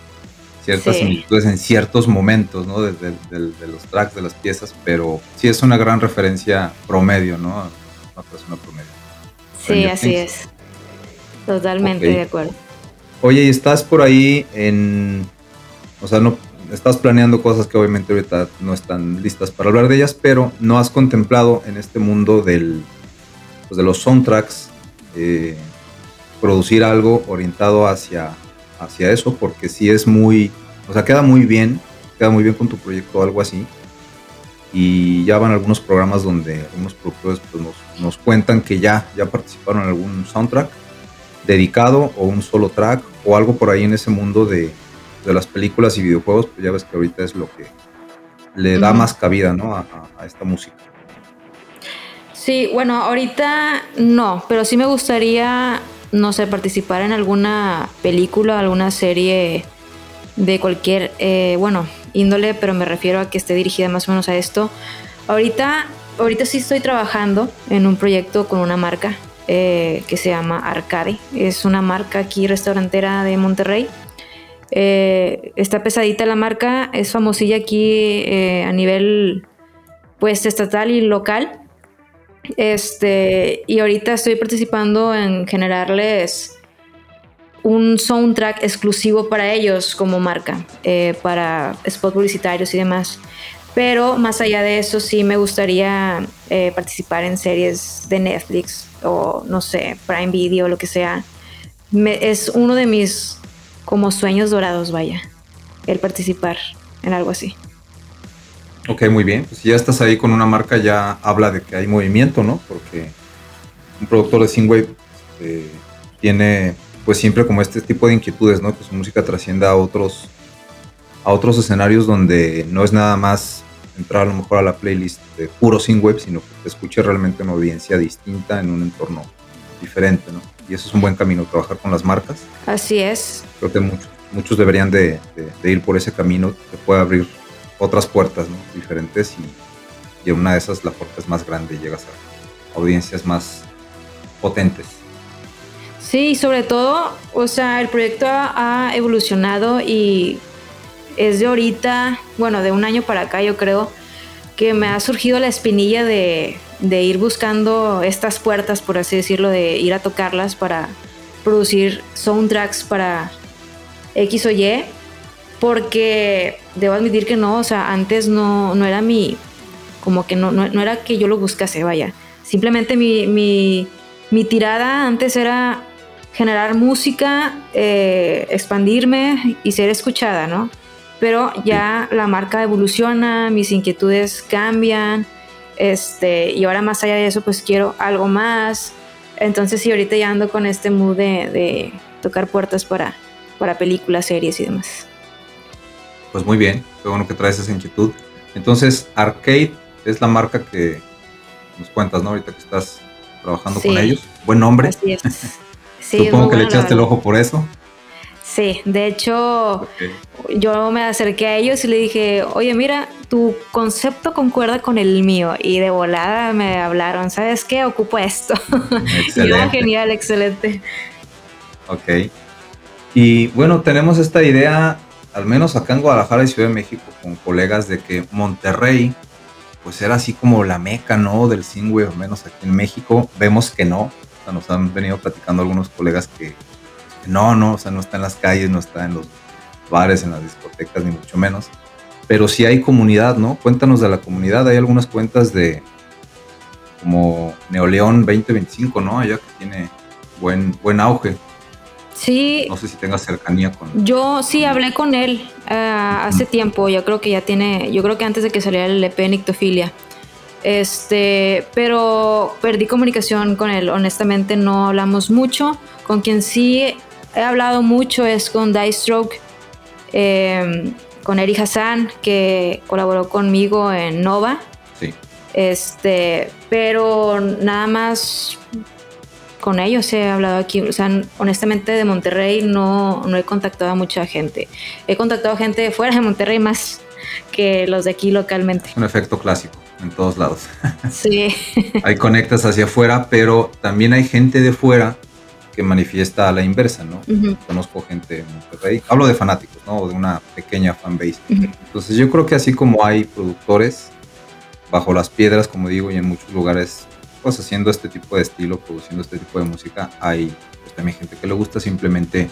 [SPEAKER 1] ciertas similitudes en ciertos momentos, ¿no? De, los tracks, de las piezas, pero sí es una gran referencia promedio, ¿no? Una persona promedio.
[SPEAKER 2] Sí, así es. Totalmente de acuerdo.
[SPEAKER 1] Oye, y estás por ahí en, o sea, no estás planeando cosas que obviamente ahorita no están listas para hablar de ellas, pero no has contemplado en este mundo del, pues, de los soundtracks eh, producir algo orientado hacia, hacia eso, porque sí es muy, o sea, queda muy bien, queda muy bien con tu proyecto o algo así. Y ya van algunos programas donde algunos productores pues, nos, nos cuentan que ya, ya participaron en algún soundtrack dedicado o un solo track o algo por ahí en ese mundo de, las películas y videojuegos, pues ya ves que ahorita es lo que le da más cabida ¿no? a, esta música.
[SPEAKER 2] Sí, bueno, ahorita no, pero sí me gustaría, no sé, participar en alguna película, alguna serie de cualquier, eh, bueno, índole, pero me refiero a que esté dirigida más o menos a esto. Ahorita, ahorita sí estoy trabajando en un proyecto con una marca eh, que se llama Arcade. Es una marca aquí restaurantera de Monterrey. Eh, está pesadita la marca, es famosilla aquí a nivel pues estatal y local. Este, y ahorita estoy participando en generarles un soundtrack exclusivo para ellos como marca, para spots publicitarios y demás. Pero más allá de eso, sí me gustaría participar en series de Netflix o no sé, Prime Video, lo que sea. es uno de mis como sueños dorados, vaya, el participar en algo así.
[SPEAKER 1] Ok, muy bien. Pues si ya estás ahí con una marca, ya habla de que hay movimiento, ¿no? Porque un productor de Singwave este, tiene pues siempre como este tipo de inquietudes, ¿no? Que su música trascienda a otros, a otros escenarios donde no es nada más entrar a lo mejor a la playlist de puro web, sino que te escuche realmente una audiencia distinta en un entorno diferente, ¿no? Y eso es un buen camino, trabajar con las marcas.
[SPEAKER 2] Así es.
[SPEAKER 1] Creo que muchos, muchos deberían de, ir por ese camino, que puede abrir otras puertas diferentes y, y, una de esas la puerta más grande y llegas a audiencias más potentes.
[SPEAKER 2] Sí, sobre todo, o sea, el proyecto ha evolucionado y es de ahorita, bueno, de un año para acá yo creo, que me ha surgido la espinilla de, ir buscando estas puertas, por así decirlo, de ir a tocarlas para producir soundtracks para X o Y, porque debo admitir que no, o sea, antes no, no era mi, como que no, no, era que yo lo buscase, vaya, simplemente mi, mi, mi tirada antes era generar música, eh, expandirme y ser escuchada, ¿no? pero ya la marca evoluciona, mis inquietudes cambian, este, y ahora más allá de eso, pues quiero algo más. Entonces, sí, ahorita ya ando con este mood de, tocar puertas para, para películas, series y demás.
[SPEAKER 1] Pues muy bien, qué bueno que traes esa inquietud. Entonces, Arcade es la marca que nos cuentas, ¿no? Ahorita que estás trabajando con ellos. Buen nombre.
[SPEAKER 2] Así es.
[SPEAKER 1] Supongo que le echaste el ojo por eso.
[SPEAKER 2] Sí, de hecho, yo me acerqué a ellos y le dije, oye, mira, tu concepto concuerda con el mío. Y de volada me hablaron, ¿sabes qué? Ocupo esto. Excelente. genial, excelente.
[SPEAKER 1] Ok. Y bueno, tenemos esta idea, al menos acá en Guadalajara y Ciudad de México, con colegas de que Monterrey, pues era así como la meca, ¿no? Del Singway, al menos aquí en México. Vemos que no. O sea, nos han venido platicando algunos colegas que no, no, o sea, no está en las calles, no está en los bares, en las discotecas, ni mucho menos. Pero sí hay comunidad, ¿no? Cuéntanos de la comunidad. Hay algunas cuentas de como Neoleón 2025, ¿no? Allá que tiene buen, buen auge.
[SPEAKER 2] Sí.
[SPEAKER 1] No sé si tenga cercanía con.
[SPEAKER 2] Yo sí hablé con él eh, hace tiempo. Yo creo que ya tiene. Yo creo que antes de que saliera el EP Nictofilia. Este, pero perdí comunicación con él. Honestamente, no hablamos mucho. Con quien sí he hablado mucho es con Die Stroke, em, con Eri Hassan, que colaboró conmigo en Nova.
[SPEAKER 1] Sí.
[SPEAKER 2] Este, pero nada más con ellos he hablado aquí. O sea, honestamente de Monterrey no, no he contactado a mucha gente. He contactado a gente de fuera de Monterrey más que los de aquí localmente.
[SPEAKER 1] Un efecto clásico en todos lados.
[SPEAKER 2] Sí.
[SPEAKER 1] hay conectas hacia afuera, pero también hay gente de fuera que manifiesta a la inversa, ¿no? Conozco gente en Monterrey, hablo de fanáticos, ¿no? De una pequeña fanbase. Entonces yo creo que así como hay productores bajo las piedras, como digo, y en muchos lugares, pues haciendo este tipo de estilo, produciendo este tipo de música, hay pues, también gente que le gusta, simplemente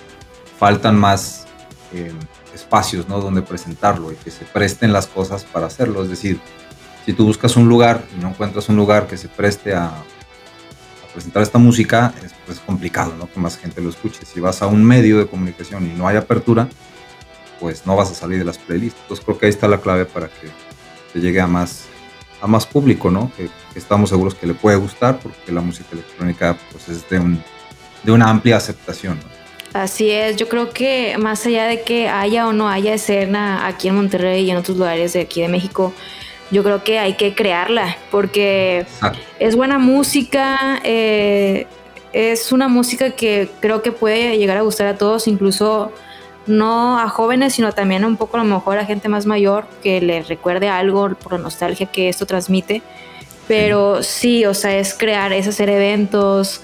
[SPEAKER 1] faltan más eh, espacios, ¿no? Donde presentarlo y que se presten las cosas para hacerlo. Es decir, si tú buscas un lugar y no encuentras un lugar que se preste a, presentar esta música, es pues, complicado, ¿no? Que más gente lo escuche. Si vas a un medio de comunicación y no hay apertura, pues no vas a salir de las playlists. Entonces creo que ahí está la clave para que te llegue a más, a más público, ¿no? Que, estamos seguros que le puede gustar porque la música electrónica pues es de, un, de una amplia aceptación,
[SPEAKER 2] Así es, yo creo que más allá de que haya o no haya escena aquí en Monterrey y en otros lugares de aquí de México, yo creo que hay que crearla porque es buena música, eh, es una música que creo que puede llegar a gustar a todos, incluso no a jóvenes, sino también un poco a lo mejor a gente más mayor que le recuerde algo por la nostalgia que esto transmite. Pero sí, o sea, es crear, es hacer eventos,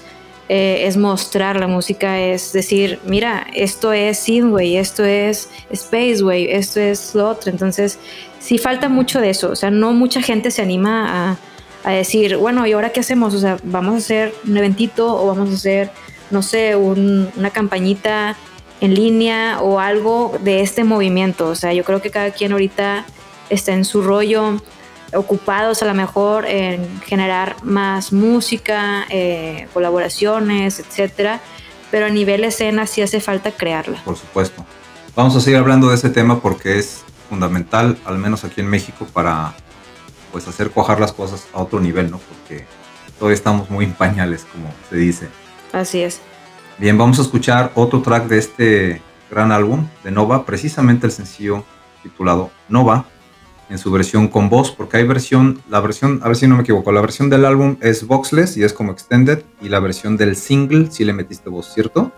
[SPEAKER 2] eh, es mostrar la música, es decir, mira, esto es Synthwave, esto es Spacewave, esto es lo otro. Entonces, sí falta mucho de eso. O sea, no mucha gente se anima a, decir, bueno, ¿y ahora qué hacemos? O sea, vamos a hacer un eventito o vamos a hacer, no sé, una campañita en línea o algo de este movimiento. O sea, yo creo que cada quien ahorita está en su rollo ocupados a lo mejor en generar más música, eh, colaboraciones, etcétera, pero a nivel escena sí hace falta crearla.
[SPEAKER 1] Por supuesto. Vamos a seguir hablando de ese tema porque es fundamental, al menos aquí en México, para pues hacer cuajar las cosas a otro nivel, ¿no? Porque todavía estamos muy en pañales, como se dice.
[SPEAKER 2] Así es.
[SPEAKER 1] Bien, vamos a escuchar otro track de este gran álbum de Nova, precisamente el sencillo titulado Nova, en su versión con voz, porque hay versión, la versión, a ver si no me equivoco, la versión del álbum es voxless y es como extended, y la versión del single sí le metiste voz, ¿cierto?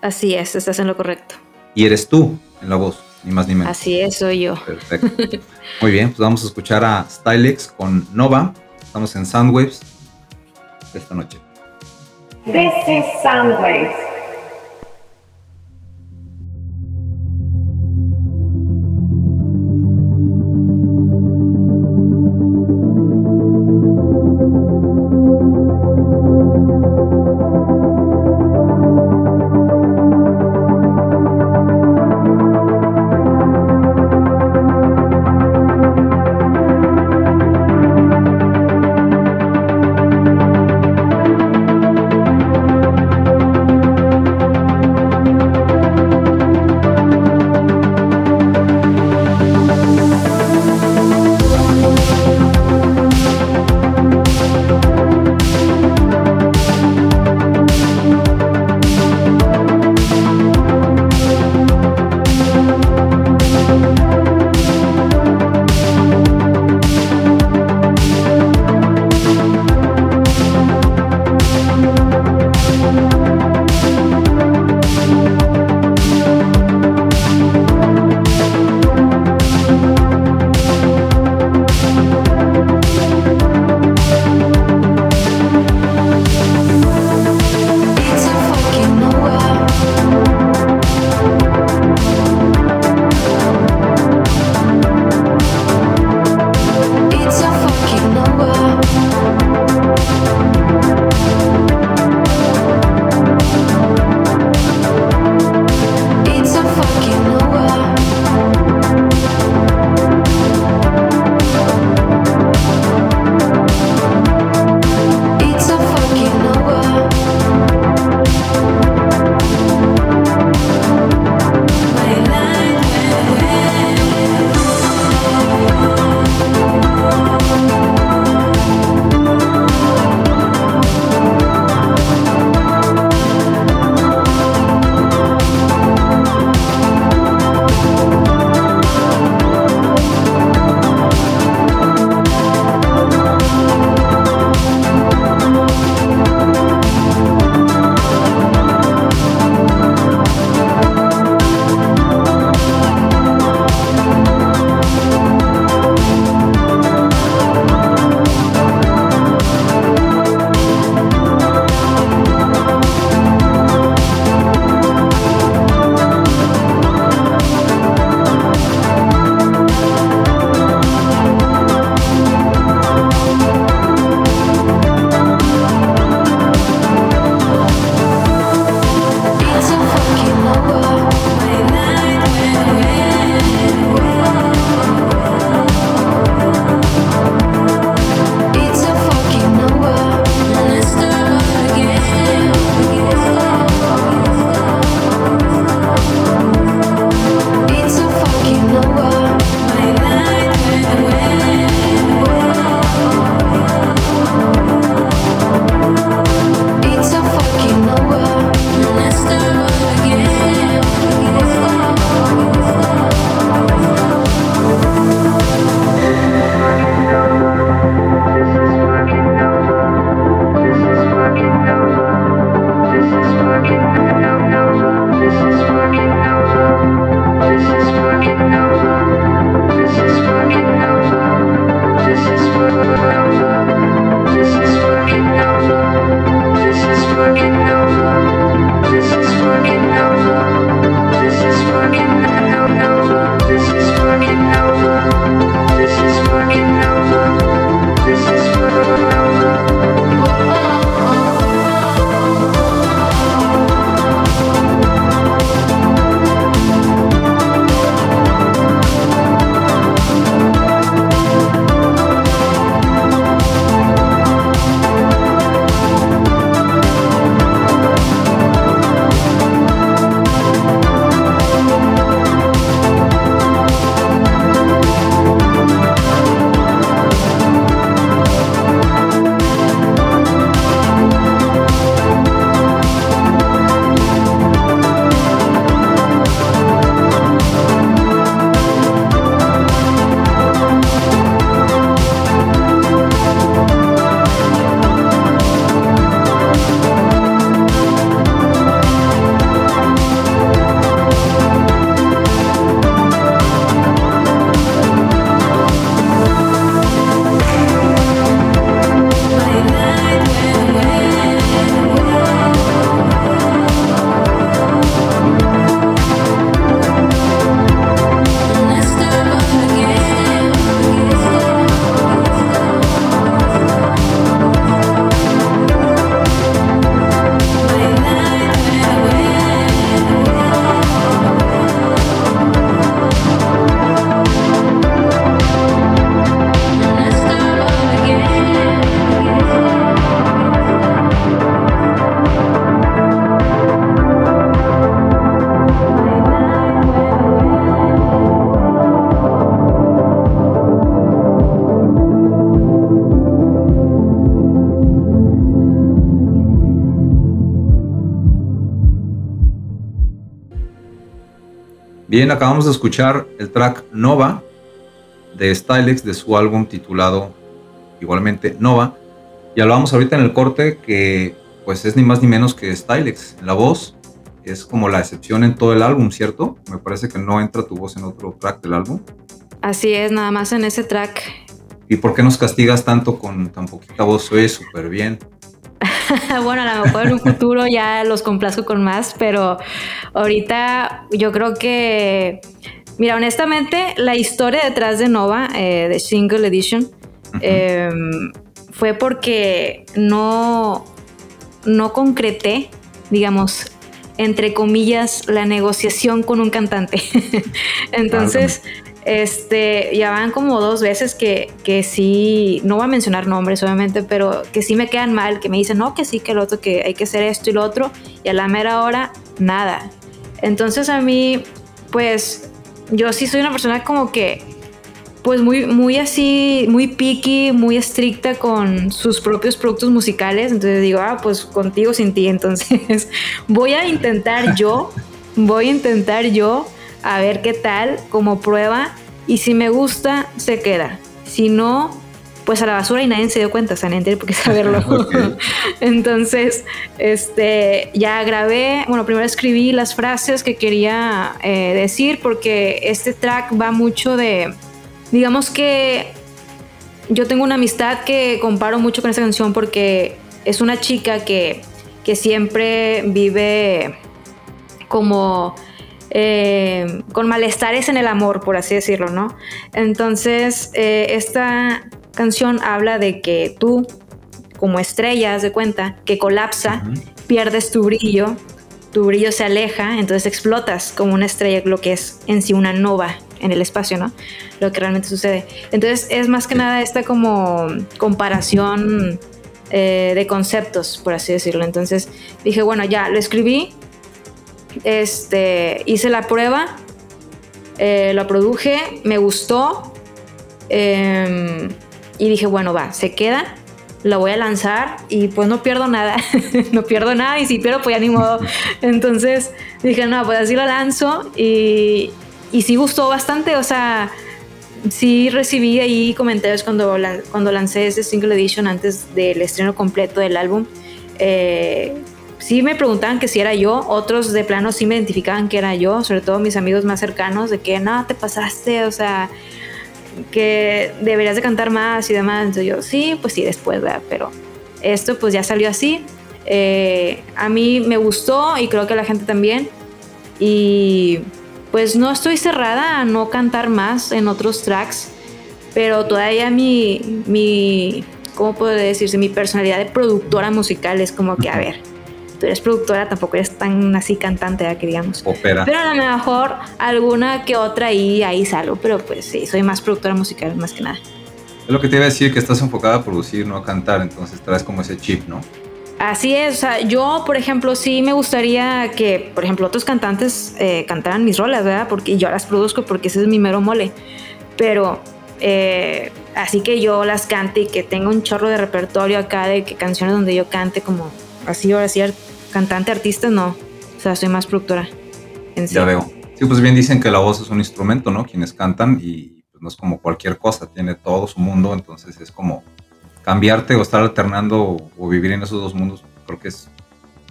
[SPEAKER 2] Así es, estás en lo correcto.
[SPEAKER 1] Y eres tú en la voz, ni más ni menos.
[SPEAKER 2] Así es, soy yo.
[SPEAKER 1] Perfecto. Muy bien, pues vamos a escuchar a Stylex con Nova. Estamos en Soundwaves esta noche.
[SPEAKER 3] This is Soundwaves.
[SPEAKER 1] Bien, acabamos de escuchar el track Nova de Stylex de su álbum titulado igualmente Nova. Y hablamos ahorita en el corte que pues es ni más ni menos que Stylex. La voz es como la excepción en todo el álbum, ¿cierto? Me parece que no entra tu voz en otro track del álbum.
[SPEAKER 2] Así es, nada más en ese track.
[SPEAKER 1] ¿Y por qué nos castigas tanto con tan poquita voz? Oye, súper bien.
[SPEAKER 2] bueno, a lo mejor en un futuro ya los complazco con más, pero ahorita yo creo que, mira, honestamente, la historia detrás de Nova, eh, de Single Edition, em, fue porque no, no concreté, digamos, entre comillas, la negociación con un cantante. Entonces, este, ya van como dos veces que, que sí, no voy a mencionar nombres obviamente, pero que sí me quedan mal, que me dicen, no, que sí, que el otro, que hay que hacer esto y lo otro, y a la mera hora, nada. Entonces a mí, pues, yo sí soy una persona como que, pues muy, muy así, muy picky, muy estricta con sus propios productos musicales. Entonces digo, ah, pues contigo sin ti. Entonces voy a intentar yo, voy a intentar yo a ver qué tal como prueba y si me gusta, se queda. Si no, pues a la basura y nadie se dio cuenta, o sea, nadie por qué saberlo. Entonces, este, ya grabé, bueno, primero escribí las frases que quería eh, decir porque este track va mucho de, digamos que yo tengo una amistad que comparo mucho con esta canción porque es una chica que, que siempre vive como eh, con malestares en el amor, por así decirlo, ¿no? Entonces, eh, esta canción habla de que tú, como estrella, de cuenta, que colapsa, pierdes tu brillo, tu brillo se aleja, entonces explotas como una estrella, lo que es en sí una nova en el espacio, ¿no? Lo que realmente sucede. Entonces, es más que nada esta como comparación eh, de conceptos, por así decirlo. Entonces, dije, bueno, ya lo escribí, este, hice la prueba, eh, lo produje, me gustó em, y dije, bueno, va, se queda, lo voy a lanzar y pues no pierdo nada, no pierdo nada y si pierdo pues ya ni modo. Entonces dije, no, pues así lo lanzo y, y sí gustó bastante, o sea, sí recibí ahí comentarios cuando, cuando lancé ese single edition antes del estreno completo del álbum. Eh, sí me preguntaban que si era yo, otros de plano sí me identificaban que era yo, sobre todo mis amigos más cercanos, de que no, te pasaste, o sea, que deberías de cantar más y demás. Entonces yo, sí, pues sí, después, ¿verdad? Pero esto pues ya salió así. Eh, a mí me gustó y creo que a la gente también. Y pues no estoy cerrada a no cantar más en otros tracks, pero todavía mi, mi ¿cómo puedo decirse? Mi personalidad de productora musical es como que, a ver, tú eres productora, tampoco eres tan así cantante, que digamos.
[SPEAKER 1] Opera.
[SPEAKER 2] Pero a lo mejor alguna que otra ahí, ahí salgo, pero pues sí, soy más productora musical más que nada.
[SPEAKER 1] Es lo que te iba a decir, que estás enfocada a producir, no a cantar, entonces traes como ese chip, ¿no?
[SPEAKER 2] Así es, o sea, yo, por ejemplo, sí me gustaría que, por ejemplo, otros cantantes eh, cantaran mis rolas, ¿verdad? Porque yo las produzco porque ese es mi mero mole. Pero, eh, así que yo las cante y que tenga un chorro de repertorio acá de que canciones donde yo cante como así, ahora sí, cantante, artista, no. O sea, soy más productora.
[SPEAKER 1] ya veo. Sí, pues bien dicen que la voz es un instrumento, ¿no? Quienes cantan y pues, no es como cualquier cosa, tiene todo su mundo, entonces es como cambiarte o estar alternando o vivir en esos dos mundos, creo que es,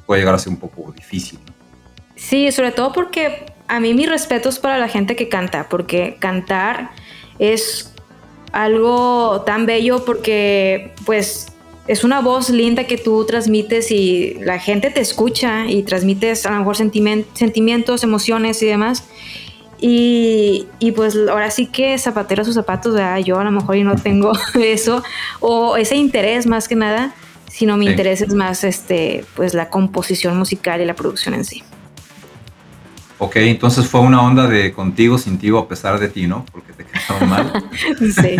[SPEAKER 1] puede llegar a ser un poco difícil.
[SPEAKER 2] Sí, sobre todo porque a mí mi respeto es para la gente que canta, porque cantar es algo tan bello porque pues es una voz linda que tú transmites y la gente te escucha y transmites a lo mejor sentimientos, emociones y demás. Y, pues ahora sí que zapatero a sus zapatos, yo a lo mejor y no tengo eso, o ese interés más que nada, sino mi interés es más este, pues la composición musical y la producción en sí.
[SPEAKER 1] Ok, entonces fue una onda de contigo, sin ti a pesar de ti, ¿no? Porque te quedaron mal.
[SPEAKER 2] sí,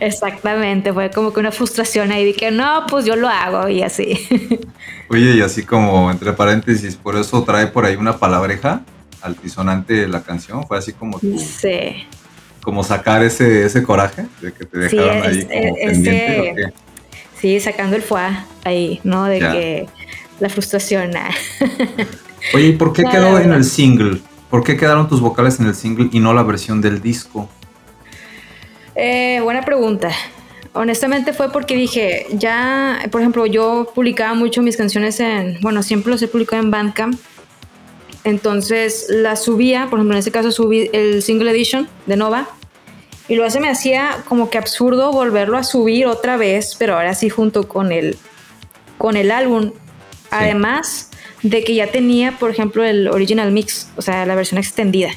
[SPEAKER 2] exactamente. Fue como que una frustración ahí. que no, pues yo lo hago y así.
[SPEAKER 1] Oye, y así como entre paréntesis, por eso trae por ahí una palabreja altisonante de la canción. Fue así como tú.
[SPEAKER 2] Sí.
[SPEAKER 1] Como sacar ese, ese coraje de que te dejaron ahí como pendiente.
[SPEAKER 2] Sí, sacando el foie ahí, ¿no? De que la frustración.
[SPEAKER 1] Oye, ¿y por qué quedó en el single? ¿Por qué quedaron tus vocales en el single y no la versión del disco?
[SPEAKER 2] Eh, buena pregunta. Honestamente fue porque dije, ya, por ejemplo, yo publicaba mucho mis canciones en, bueno, siempre los he publicado en Bandcamp. Entonces las subía, por ejemplo, en este caso subí el single edition de Nova. Y luego se me hacía como que absurdo volverlo a subir otra vez, pero ahora sí junto con el, con el álbum. Además de que ya tenía, por ejemplo, el original mix, o sea, la versión extendida.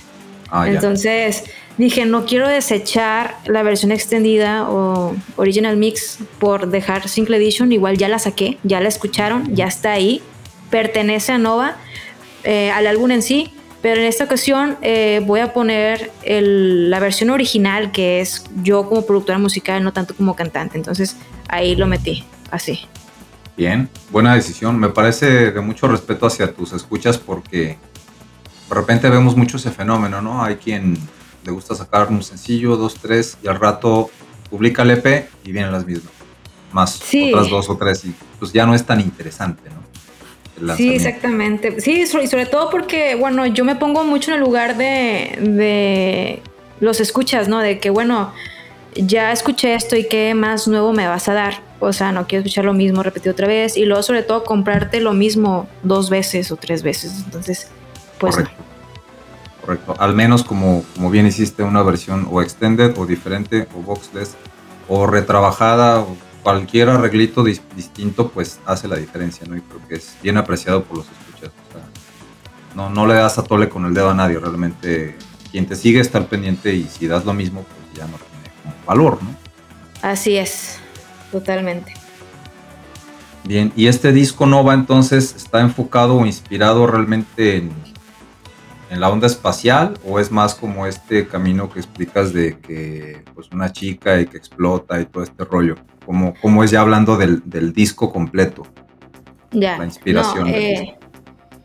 [SPEAKER 1] Ah, ya.
[SPEAKER 2] Entonces dije, no quiero desechar la versión extendida o original mix por dejar single edition. Igual ya la saqué, ya la escucharon, ya está ahí. Pertenece a Nova, eh, al álbum en sí. Pero en esta ocasión eh, voy a poner el- la versión original, que es yo como productora musical, no tanto como cantante. Entonces ahí lo metí, así.
[SPEAKER 1] Bien, buena decisión. Me parece de mucho respeto hacia tus escuchas porque de repente vemos mucho ese fenómeno, ¿no? Hay quien le gusta sacar un sencillo, dos, tres, y al rato publica el EP y vienen las mismas. Más
[SPEAKER 2] Sí.
[SPEAKER 1] otras dos o tres, y pues ya no es tan interesante, ¿no?
[SPEAKER 2] Sí, exactamente. Sí, y sobre todo porque, bueno, yo me pongo mucho en el lugar de, de los escuchas, ¿no? De que, bueno, ya escuché esto y qué más nuevo me vas a dar. O sea, no quiero escuchar lo mismo repetido otra vez. Y luego, sobre todo, comprarte lo mismo dos veces o tres veces. Entonces, pues no.
[SPEAKER 1] Correcto. Al menos como, como bien hiciste una versión o extended o diferente o boxless o retrabajada o cualquier arreglito dis- distinto pues hace la diferencia, ¿no? Y creo que es bien apreciado por los escuchas. O sea, no, no le das a tole con el dedo a nadie, realmente quien te sigue está al pendiente y si das lo mismo pues ya no tiene como valor, ¿no?
[SPEAKER 2] Así es, totalmente.
[SPEAKER 1] Bien, y este disco Nova entonces está enfocado o inspirado realmente en, en la onda espacial o es más como este camino que explicas de que pues una chica y que explota y todo este rollo, como, como es ya hablando del, del disco completo.
[SPEAKER 2] Ya.
[SPEAKER 1] La inspiración
[SPEAKER 2] No,
[SPEAKER 1] del
[SPEAKER 2] eh,
[SPEAKER 1] disco.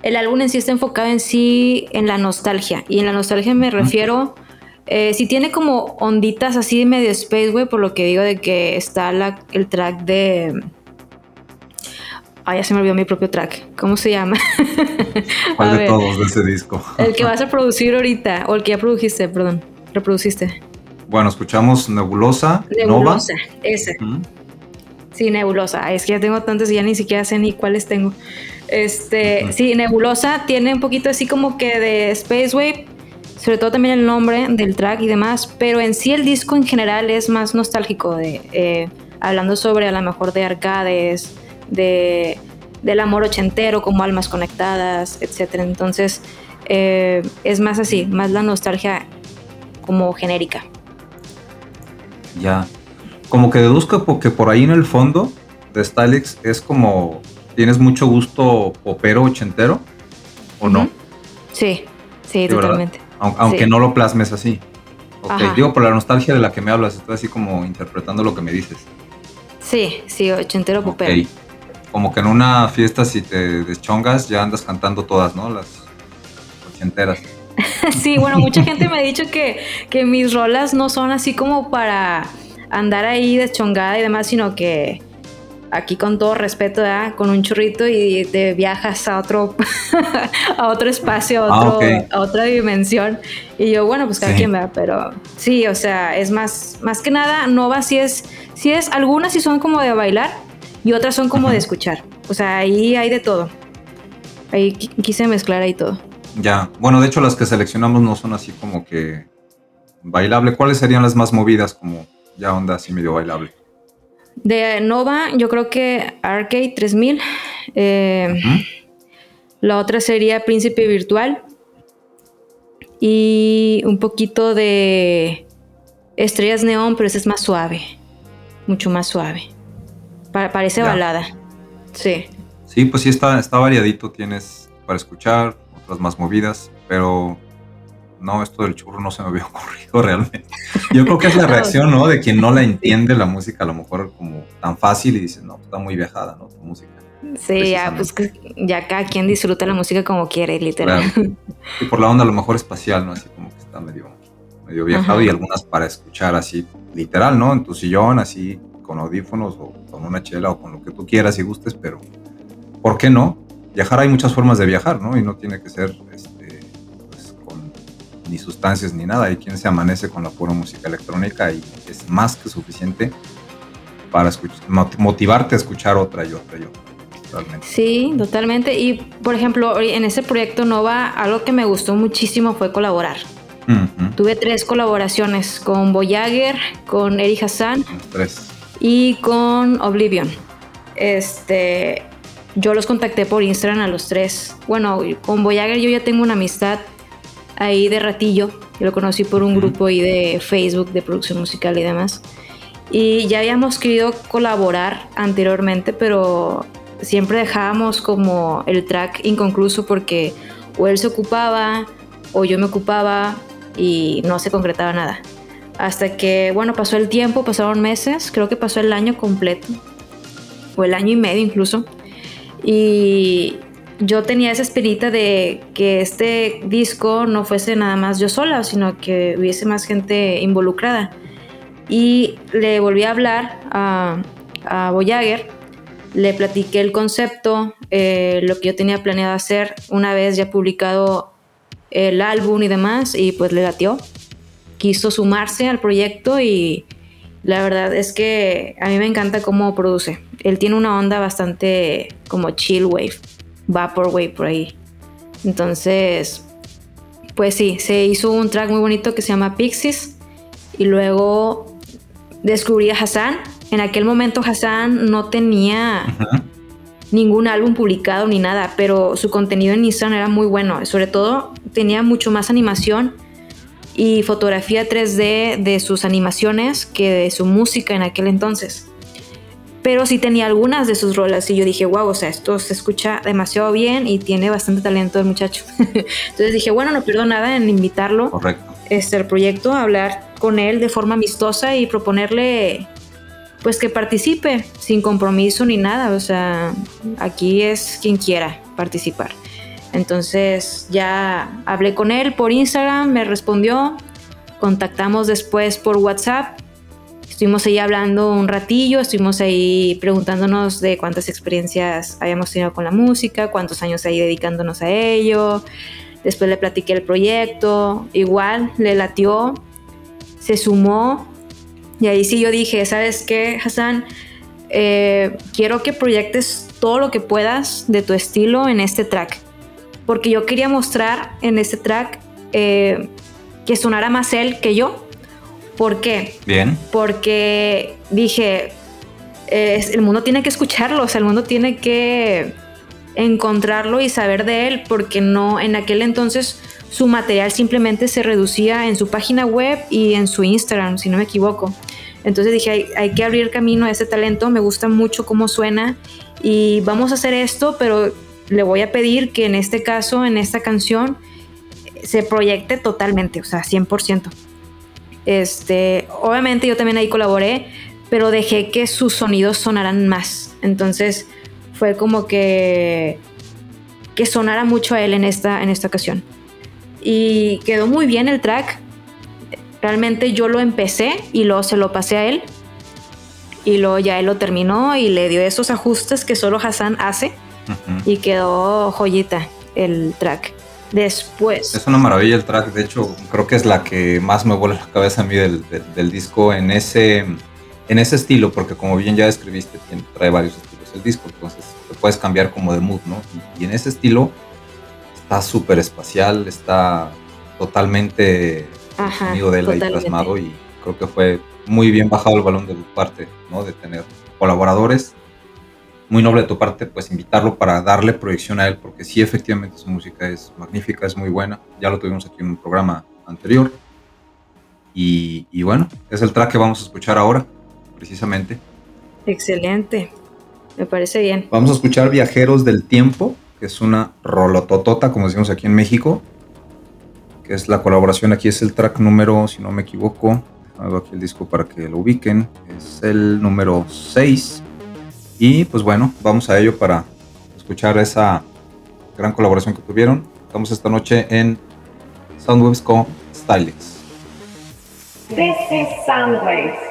[SPEAKER 2] el álbum en sí está enfocado en sí en la nostalgia. Y en la nostalgia me refiero. Eh, sí tiene como onditas así medio space, güey, por lo que digo de que está la- el track de. Ah, ya se me olvidó mi propio track. ¿Cómo se llama?
[SPEAKER 1] ¿Cuál
[SPEAKER 2] a
[SPEAKER 1] de
[SPEAKER 2] ver.
[SPEAKER 1] todos de ese disco?
[SPEAKER 2] el que vas a producir ahorita, o el que ya produjiste, perdón. Reproduciste.
[SPEAKER 1] Bueno, escuchamos Nebulosa,
[SPEAKER 2] Nebulosa, ese.
[SPEAKER 1] Nova. Ujú.
[SPEAKER 2] Sí, Nebulosa. Es que ya tengo tantas y ya ni siquiera sé ni cuáles tengo. Este, sí, Nebulosa tiene un poquito así como que de Space Wave, sobre todo también el nombre del track y demás, pero en sí el disco en general es más nostálgico, de, eh, hablando sobre a lo mejor de arcades, de, del amor ochentero como almas conectadas, etc. Entonces eh, es más así, más la nostalgia como genérica.
[SPEAKER 1] Ya. Como que deduzco porque por ahí en el fondo de Stylix es como tienes mucho gusto popero ochentero o no.
[SPEAKER 2] Sí, sí, totalmente.
[SPEAKER 1] Aunque
[SPEAKER 2] Sí.
[SPEAKER 1] no lo plasmes así. Ok,
[SPEAKER 2] Ajá.
[SPEAKER 1] Digo, por la nostalgia de la que me hablas, estoy así como interpretando lo que me dices.
[SPEAKER 2] Sí, sí, ochentero popero.
[SPEAKER 1] Como que en una fiesta si te deschongas ya andas cantando todas, ¿no? Las ochenteras.
[SPEAKER 2] Sí, bueno, mucha gente me ha dicho que, que mis rolas no son así como para andar ahí deschongada y demás, sino que aquí con todo respeto, ¿verdad? con un churrito y te viajas a otro, a otro espacio, a,
[SPEAKER 1] Ah,
[SPEAKER 2] otro- a otra dimensión. Y yo, bueno, pues cada
[SPEAKER 1] Sí.
[SPEAKER 2] quien va, pero sí, o sea, es más, más que nada, Nova sí es, sí es, algunas sí son como de bailar y otras son como de escuchar. O sea, ahí hay de todo. Ahí qui- quise mezclar ahí todo.
[SPEAKER 1] Ya. Bueno, de hecho las que seleccionamos no son así como que bailable. ¿Cuáles serían las más movidas como ya onda así medio bailable?
[SPEAKER 2] De Nova, yo creo que Arcade 3000. eh. La otra sería Príncipe Virtual. Y un poquito de Estrellas Neón, pero ese es más suave. Mucho más suave. Pa- parece
[SPEAKER 1] Ya.
[SPEAKER 2] balada. Sí.
[SPEAKER 1] Sí, pues sí está, está variadito, tienes para escuchar, otras más movidas, pero no, esto del churro no se me había ocurrido realmente. Yo creo que es la reacción, ¿no? De quien no la entiende la música, a lo mejor como tan fácil y dice, no, está muy viajada, ¿no? Tu música.
[SPEAKER 2] Sí, ya, pues que ya cada quien disfruta la música como quiere, literal.
[SPEAKER 1] Claro. Y por la onda a lo mejor espacial, ¿no? Así como que está medio, medio viajado
[SPEAKER 2] Ajá.
[SPEAKER 1] y algunas para escuchar así, literal, ¿no? En tu sillón, así, con audífonos o con una chela o con lo que tú quieras y gustes, pero ¿por qué no? Viajar hay muchas formas de viajar, ¿no? Y no tiene que ser este, pues, ni sustancias ni nada. Hay quien se amanece con la pura música electrónica y es más que suficiente para motivarte a escuchar otra y otra y otra.
[SPEAKER 2] Sí, totalmente. Y por ejemplo, en ese proyecto Nova, algo que me gustó muchísimo fue colaborar. Tuve tres colaboraciones con Voyager, con Eri Hassan y con Oblivion. Este, yo los contacté por Instagram a los tres. Bueno, con Voyager yo ya tengo una amistad ahí de ratillo. Yo lo conocí por un grupo ahí de Facebook de producción musical y demás. Y ya habíamos querido colaborar anteriormente, pero siempre dejábamos como el track inconcluso porque o él se ocupaba o yo me ocupaba y no se concretaba nada. Hasta que, bueno, pasó el tiempo, pasaron meses, creo que pasó el año completo, o el año y medio incluso. Y yo tenía esa espirita de que este disco no fuese nada más yo sola, sino que hubiese más gente involucrada. Y le volví a hablar a, a Voyager le platiqué el concepto, eh, lo que yo tenía planeado hacer una vez ya publicado el álbum y demás, y pues le latió. Quiso sumarse al proyecto y la verdad es que a mí me encanta cómo produce. Él tiene una onda bastante como chill wave, vapor wave por ahí. Entonces, pues sí, se hizo un track muy bonito que se llama Pixies y luego descubrí a Hassan, en aquel momento Hassan no tenía ningún álbum publicado ni nada, pero su contenido en Instagram era muy bueno. Sobre todo tenía mucho más animación y fotografía 3D de sus animaciones que de su música en aquel entonces. Pero sí tenía algunas de sus rolas y yo dije, wow, o sea, esto se escucha demasiado bien y tiene bastante talento el muchacho. Entonces dije, bueno, no pierdo nada en invitarlo
[SPEAKER 1] Correcto.
[SPEAKER 2] Este, el proyecto, hablar con él de forma amistosa y proponerle pues que participe sin compromiso ni nada. O sea, aquí es quien quiera participar. Entonces ya hablé con él por Instagram, me respondió, contactamos después por WhatsApp, estuvimos ahí hablando un ratillo, estuvimos ahí preguntándonos de cuántas experiencias habíamos tenido con la música, cuántos años ahí dedicándonos a ello. Después le platiqué el proyecto, igual le latió, se sumó y ahí sí yo dije, ¿sabes qué, Hassan? Eh, quiero que proyectes todo lo que puedas de tu estilo en este track. Porque yo quería mostrar en este track eh, que sonara más él que yo. ¿Por qué?
[SPEAKER 1] Bien.
[SPEAKER 2] Porque dije, el mundo tiene que escucharlo, o sea, el mundo tiene que encontrarlo y saber de él, porque no, en aquel entonces su material simplemente se reducía en su página web y en su Instagram, si no me equivoco. Entonces dije, hay, que abrir camino a ese talento, me gusta mucho cómo suena y vamos a hacer esto, pero le voy a pedir que en este caso, en esta canción, se proyecte totalmente, o sea, 100%. Este, obviamente yo también ahí colaboré, pero dejé que sus sonidos sonaran más. Entonces fue como que que sonara mucho a él en esta, en esta ocasión y quedó muy bien el track. Realmente yo lo empecé y luego se lo pasé a él y luego ya él lo terminó y le dio esos ajustes que solo Hassan hace y quedó joyita el track. Después.
[SPEAKER 1] Es una maravilla el track, de hecho creo que es la que más me vuela la cabeza a mí del, disco en ese, en ese estilo, porque como bien ya describiste, trae varios estilos el disco, entonces te puedes cambiar como de mood, ¿no? y en ese estilo está súper espacial, está totalmente amigo de él ahí plasmado y creo que fue muy bien bajado el balón de parte, ¿no? De tener colaboradores. Muy noble de tu parte, pues invitarlo para darle proyección a él, porque sí, efectivamente su música es magnífica, es muy buena. Ya lo tuvimos aquí en un programa anterior. Y, y bueno, es el track que vamos a escuchar ahora, precisamente.
[SPEAKER 2] Excelente, me parece bien.
[SPEAKER 1] Vamos a escuchar Viajeros del Tiempo que es una rolototota, como decimos aquí en México, que es la colaboración, aquí es el track número, si no me equivoco, hago aquí el disco para que lo ubiquen, es el número 6. Y pues bueno, vamos a ello para escuchar esa gran colaboración que tuvieron. Estamos esta noche en Soundwaves con Stylings.
[SPEAKER 3] This is Soundwaves.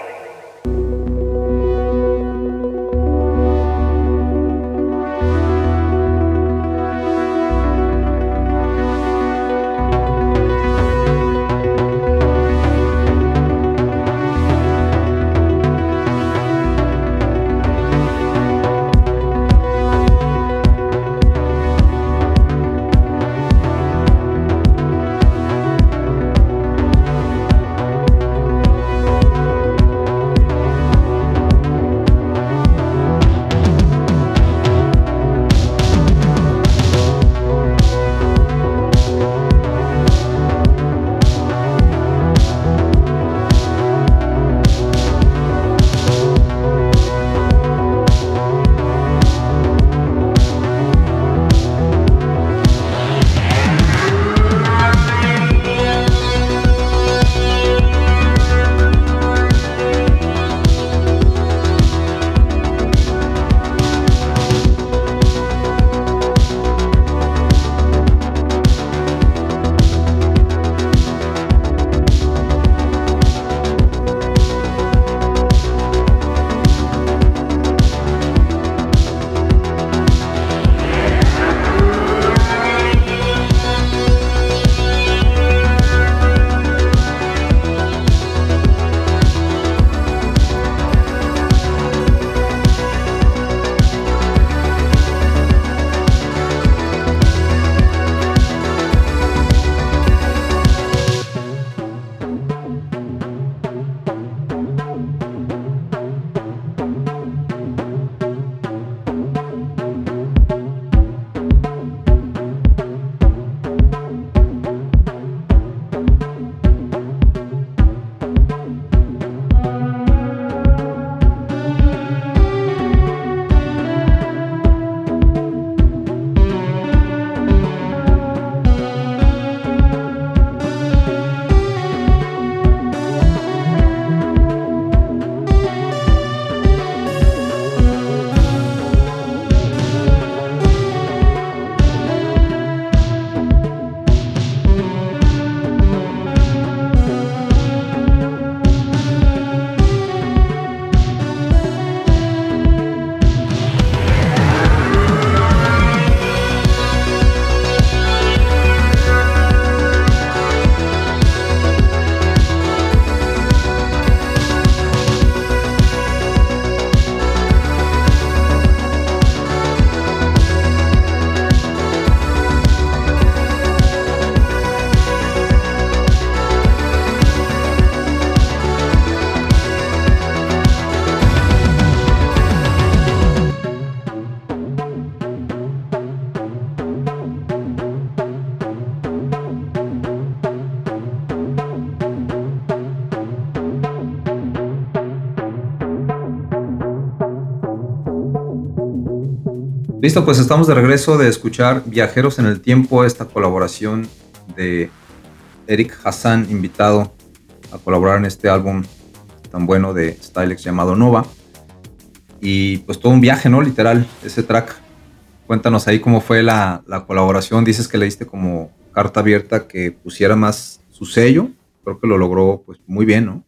[SPEAKER 1] Listo, pues estamos de regreso de escuchar Viajeros en el Tiempo, esta colaboración de Eric Hassan, invitado a colaborar en este álbum tan bueno de Stylex llamado Nova. Y pues todo un viaje, ¿no? Literal, ese track. Cuéntanos ahí cómo fue la, colaboración. Dices que le diste como carta abierta que pusiera más su sello. Creo que lo logró pues muy bien, ¿no?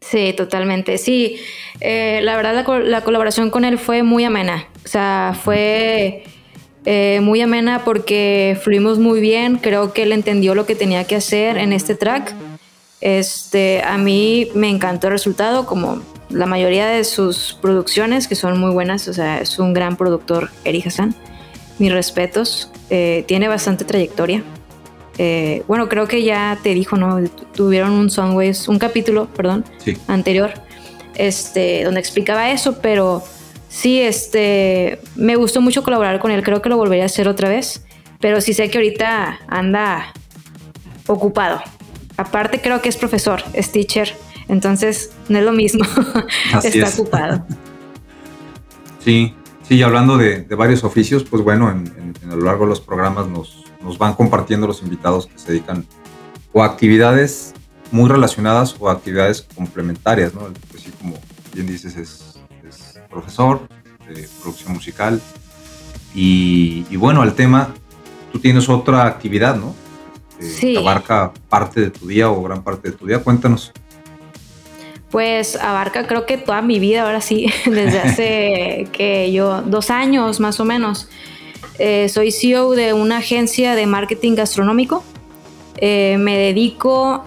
[SPEAKER 2] Sí, totalmente. Sí, eh, la verdad la, colaboración con él fue muy amena. O sea, fue eh, muy amena porque fluimos muy bien. Creo que él entendió lo que tenía que hacer en este track. Este, a mí me encantó el resultado, como la mayoría de sus producciones, que son muy buenas. O sea, es un gran productor, Eri Hassan. Mis respetos. Eh, tiene bastante trayectoria. Eh, bueno, creo que ya te dijo, ¿no? Tuvieron un Songways, un capítulo, perdón, anterior, este, donde explicaba eso, pero sí, este, me gustó mucho colaborar con él, creo que lo volvería a hacer otra vez, pero sí sé que ahorita anda ocupado. Aparte creo que es profesor, es teacher, entonces no es lo mismo, está ocupado.
[SPEAKER 1] Sí, sí, hablando de, varios oficios, pues bueno, a lo largo de los programas nos, nos van compartiendo los invitados que se dedican o a actividades muy relacionadas o a actividades complementarias, ¿no? Pues sí, como bien dices, es, profesor de producción musical y, bueno, al tema, tú tienes otra actividad, ¿no?
[SPEAKER 2] sí.
[SPEAKER 1] abarca parte de tu día o gran parte de tu día. Cuéntanos.
[SPEAKER 2] Pues abarca creo que toda mi vida, ahora sí, desde hace que yo, dos años más o menos. Eh, soy CEO de una agencia de marketing gastronómico. Eh, me dedico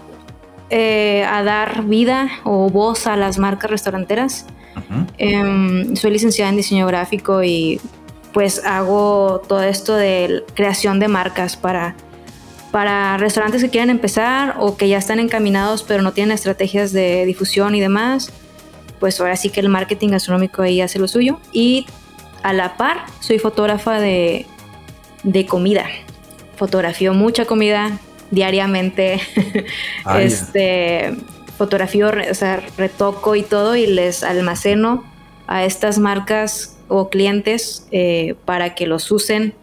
[SPEAKER 2] eh, a dar vida o voz a las marcas restauranteras. Em, soy licenciada en diseño gráfico y pues hago todo esto de creación de marcas para, para restaurantes que quieren empezar o que ya están encaminados pero no tienen estrategias de difusión y demás. Pues ahora sí que el marketing gastronómico ahí hace lo suyo. Y a la par, soy fotógrafa de, comida. Fotografío mucha comida diariamente. Ah, este, fotografío, o sea, retoco y todo y les almaceno a estas marcas o clientes eh, para que los usen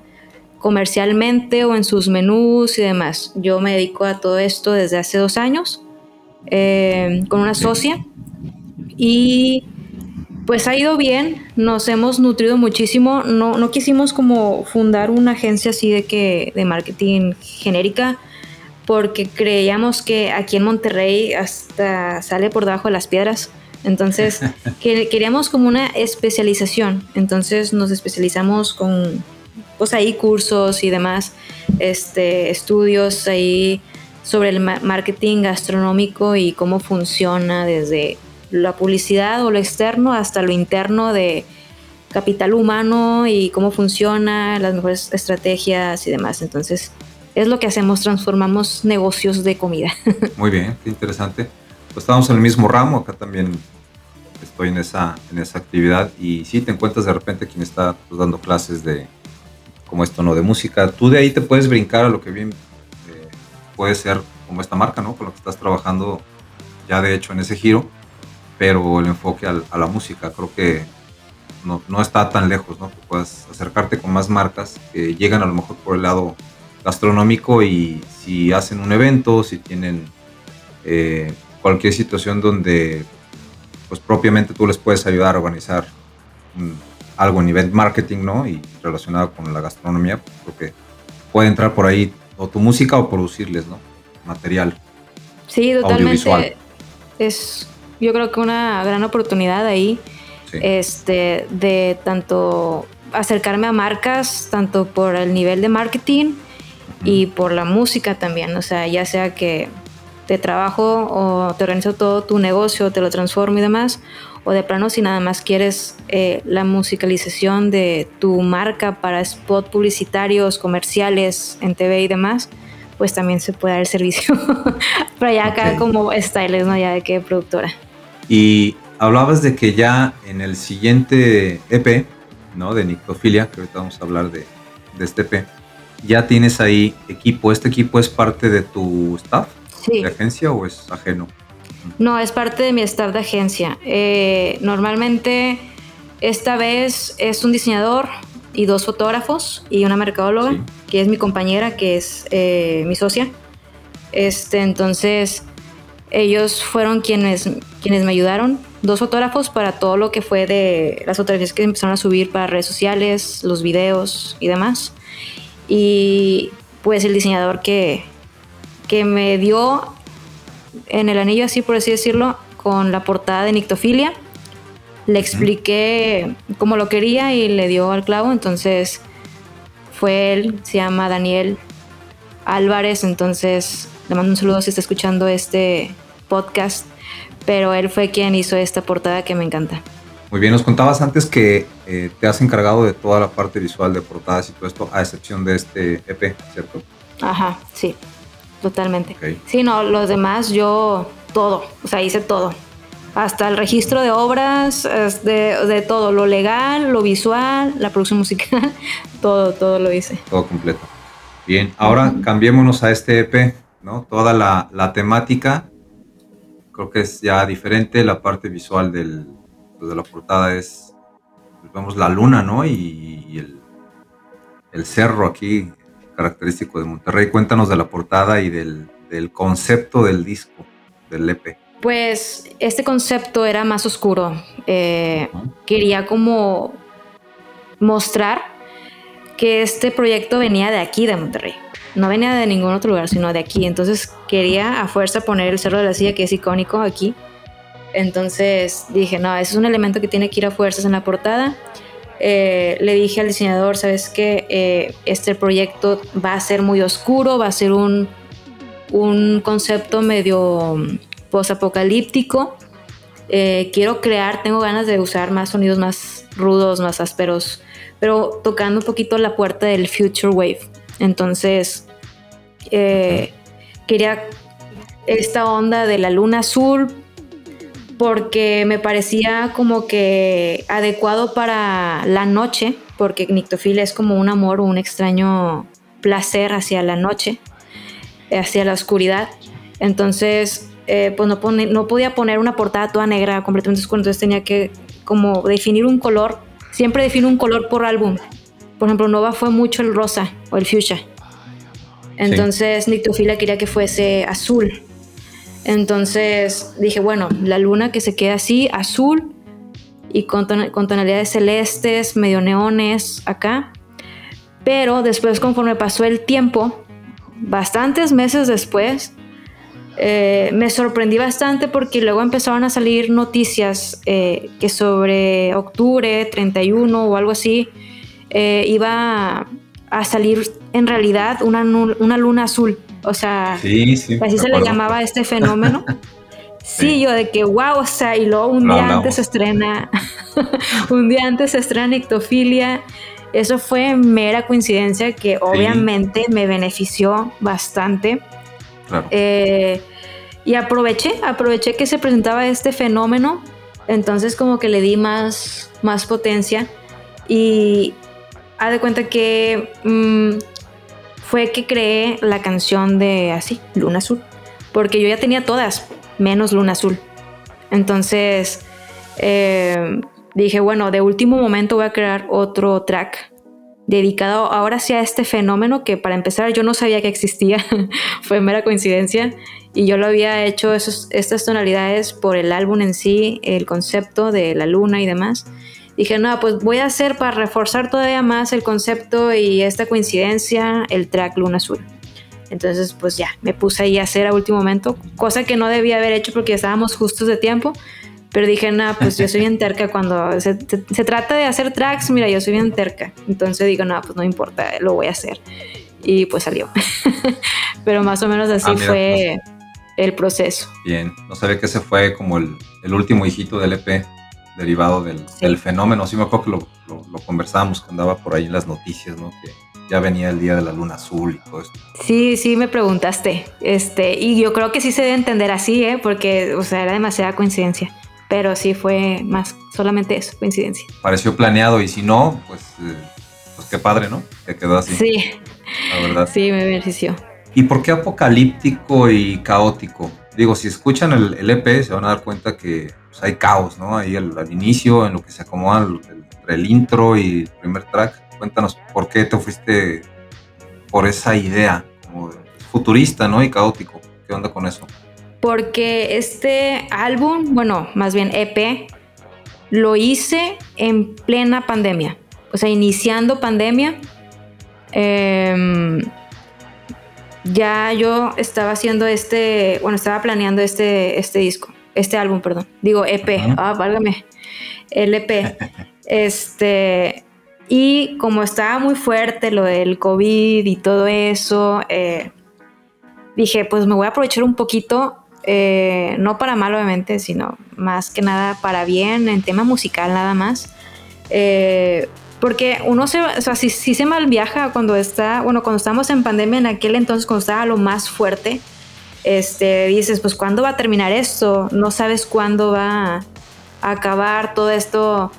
[SPEAKER 2] comercialmente o en sus menús y demás. Yo me dedico a todo esto desde hace dos años eh, con una socia y pues ha ido bien, nos hemos nutrido muchísimo. No, no quisimos como fundar una agencia así de que de marketing genérica, porque creíamos que aquí en Monterrey hasta sale por debajo de las piedras. Entonces queríamos como una especialización. Entonces nos especializamos con pues ahí cursos y demás, este, estudios ahí sobre el marketing gastronómico y cómo funciona desde la publicidad o lo externo hasta lo interno de capital humano y cómo funciona, las mejores estrategias y demás. Entonces, es lo que hacemos, transformamos negocios de comida.
[SPEAKER 1] Muy bien, qué interesante. Pues estamos en el mismo ramo, acá también estoy en esa, en esa actividad y sí te encuentras de repente quien está pues, dando clases de, como esto, ¿no? De música. Tú de ahí te puedes brincar a lo que bien eh, puede ser como esta marca, ¿no? Con lo que estás trabajando ya de hecho en ese giro pero el enfoque a la música creo que no, no, está tan lejos, ¿no? Que puedas acercarte con más marcas que llegan a lo mejor por el lado gastronómico y si hacen un evento, si tienen eh, cualquier situación donde pues propiamente tú les puedes ayudar a organizar algo a nivel marketing, ¿no? Y relacionado con la gastronomía, pues creo que puede entrar por ahí o tu música o producirles, ¿no? Material.
[SPEAKER 2] Sí, totalmente. Audiovisual. Es yo creo que una gran oportunidad ahí este, de tanto acercarme a marcas, tanto por el nivel de marketing y por la música también. O sea, ya sea que te trabajo o te organizo todo tu negocio, te lo transformo y demás, o de plano si nada más quieres eh, la musicalización de tu marca para spot publicitarios, comerciales en TV y demás, pues también se puede dar el servicio. Pero ya acá como stylist, ¿no? Ya de qué productora.
[SPEAKER 1] Y hablabas de que ya en el siguiente EP, ¿no? De Nictofilia, que ahorita vamos a hablar de, este EP, ya tienes ahí equipo. ¿Este equipo es parte de tu staff de agencia o es ajeno?
[SPEAKER 2] No, es parte de mi staff de agencia. Eh, normalmente esta vez es un diseñador y dos fotógrafos y una mercadóloga,
[SPEAKER 1] Sí.
[SPEAKER 2] que es mi compañera, que es eh, mi socia. Este, entonces, ellos fueron quienes, quienes me ayudaron. Dos fotógrafos para todo lo que fue de las fotografías que empezaron a subir para redes sociales, los videos y demás. Y pues el diseñador que, que me dio en el anillo, así por así decirlo, con la portada de Nictofilia. Le expliqué cómo lo quería y le dio al clavo. Entonces fue él, se llama Daniel Álvarez. Entonces le mando un saludo si está escuchando este podcast. Pero él fue quien hizo esta portada que me encanta.
[SPEAKER 1] Muy bien, nos contabas antes que eh, te has encargado de toda la parte visual de portadas y todo esto, a excepción de este EP, ¿cierto?
[SPEAKER 2] Ajá, sí, totalmente. Sí, no, los demás yo todo, o sea, hice todo. Hasta el registro de obras, de, de todo, lo legal, lo visual, la producción musical, todo, todo lo hice.
[SPEAKER 1] Todo completo. Bien, ahora cambiémonos a este EP, ¿no? Toda la, la temática, creo que es ya diferente, la parte visual del, pues, de la portada es, pues, vemos la luna, ¿no? Y, y el, el cerro aquí, característico de Monterrey. Cuéntanos de la portada y del, del concepto del disco, del EP.
[SPEAKER 2] Pues este concepto era más oscuro. Eh, quería como mostrar que este proyecto venía de aquí, de Monterrey. No venía de ningún otro lugar, sino de aquí. Entonces quería a fuerza poner el Cerro de la Silla, que es icónico aquí. Entonces dije, no, ese es un elemento que tiene que ir a fuerzas en la portada. Eh, le dije al diseñador, sabes que este proyecto va a ser muy oscuro, va a ser un, un concepto medio mm, posapocalíptico. Eh, quiero crear, tengo ganas de usar más sonidos más rudos, más ásperos, pero tocando un poquito la puerta del Future Wave. Entonces, eh, quería esta onda de la luna azul porque me parecía como que adecuado para la noche, porque nictofilia es como un amor un extraño placer hacia la noche, hacia la oscuridad. Entonces, eh, pues no, pone- no podía poner una portada toda negra completamente oscura, entonces tenía que como definir un color. Siempre defino un color por álbum. Por ejemplo, Nova fue mucho el rosa o el fuchsia. Entonces, Nictofilia quería que fuese azul. Entonces dije, bueno, la luna que se quede así, azul y con tonalidades celestes, medio neones acá. Pero después, conforme pasó el tiempo, bastantes meses después, eh, me sorprendí bastante porque luego empezaron a salir noticias eh, que sobre octubre 31 o algo así eh, iba a salir en realidad una, una luna azul. O sea,
[SPEAKER 1] Sí, sí.
[SPEAKER 2] así se le llamaba este fenómeno. Sí,
[SPEAKER 1] Sí.
[SPEAKER 2] yo de que wow, o sea, y luego un día antes se estrena, un día antes se estrena Ictofilia. Eso fue mera coincidencia que obviamente me benefició bastante.
[SPEAKER 1] Claro.
[SPEAKER 2] Eh, y aproveché, aproveché que se presentaba este fenómeno, entonces como que le di más, más potencia y haz de cuenta que mm, fue que creé la canción de así, Luna Azul, porque yo ya tenía todas, menos Luna Azul. Entonces eh, dije, bueno, de último momento voy a crear otro track dedicado ahora sí a este fenómeno que para empezar yo no sabía que existía, fue mera coincidencia y yo lo había hecho esos, estas tonalidades por el álbum en sí, el concepto de la luna y demás. Dije, no, pues voy a hacer para reforzar todavía más el concepto y esta coincidencia, el track Luna Azul. Entonces, pues ya, me puse ahí a hacer a último momento, cosa que no debía haber hecho porque estábamos justos de tiempo. Pero dije, no, pues yo soy bien terca cuando se, se- se trata de hacer tracks, mira, yo soy bien terca. Entonces digo, no, pues no importa, lo voy a hacer. Y pues salió. Pero más o menos así
[SPEAKER 1] Ah, mira,
[SPEAKER 2] fue el proceso.
[SPEAKER 1] Bien, no sabía que ese fue como el, el último hijito del EP, derivado del, del fenómeno. Sí me acuerdo que lo, lo, lo conversábamos cuando andaba por ahí en las noticias, ¿no? Que ya venía el día de la luna azul y todo esto.
[SPEAKER 2] Sí, sí, me preguntaste. Este, y yo creo que sí se debe entender así, ¿eh? Porque, o sea, era demasiada coincidencia. Pero sí fue más, solamente eso, coincidencia.
[SPEAKER 1] Pareció planeado y si no, pues, eh, pues qué padre, ¿no? Que quedó así,
[SPEAKER 2] Sí,
[SPEAKER 1] la verdad.
[SPEAKER 2] sí, me benefició.
[SPEAKER 1] ¿Y por qué apocalíptico y caótico? Digo, si escuchan el, el EP se van a dar cuenta que pues hay caos, ¿no? Ahí al, inicio, en lo que se acomoda el, el, intro y el primer track. Cuéntanos por qué te fuiste por esa idea, como futurista, ¿no? Y caótico. ¿Qué onda con eso?
[SPEAKER 2] Porque este álbum, bueno, más bien EP, lo hice en plena pandemia. O sea, iniciando pandemia. Eh, ya yo estaba haciendo este, bueno, estaba planeando este, este disco, este álbum, perdón. Digo EP, uh -huh. ah, válgame. El EP. este, y como estaba muy fuerte lo del COVID y todo eso, eh, dije, pues me voy a aprovechar un poquito, eh, no para mal obviamente, sino más que nada para bien, en tema musical nada más. Eh, porque uno se, o sea, si, si se mal viaja cuando está, bueno, cuando estamos en pandemia en aquel entonces, cuando estaba lo más fuerte, este, dices, pues ¿cuándo va a terminar esto? No sabes cuándo va a acabar todo esto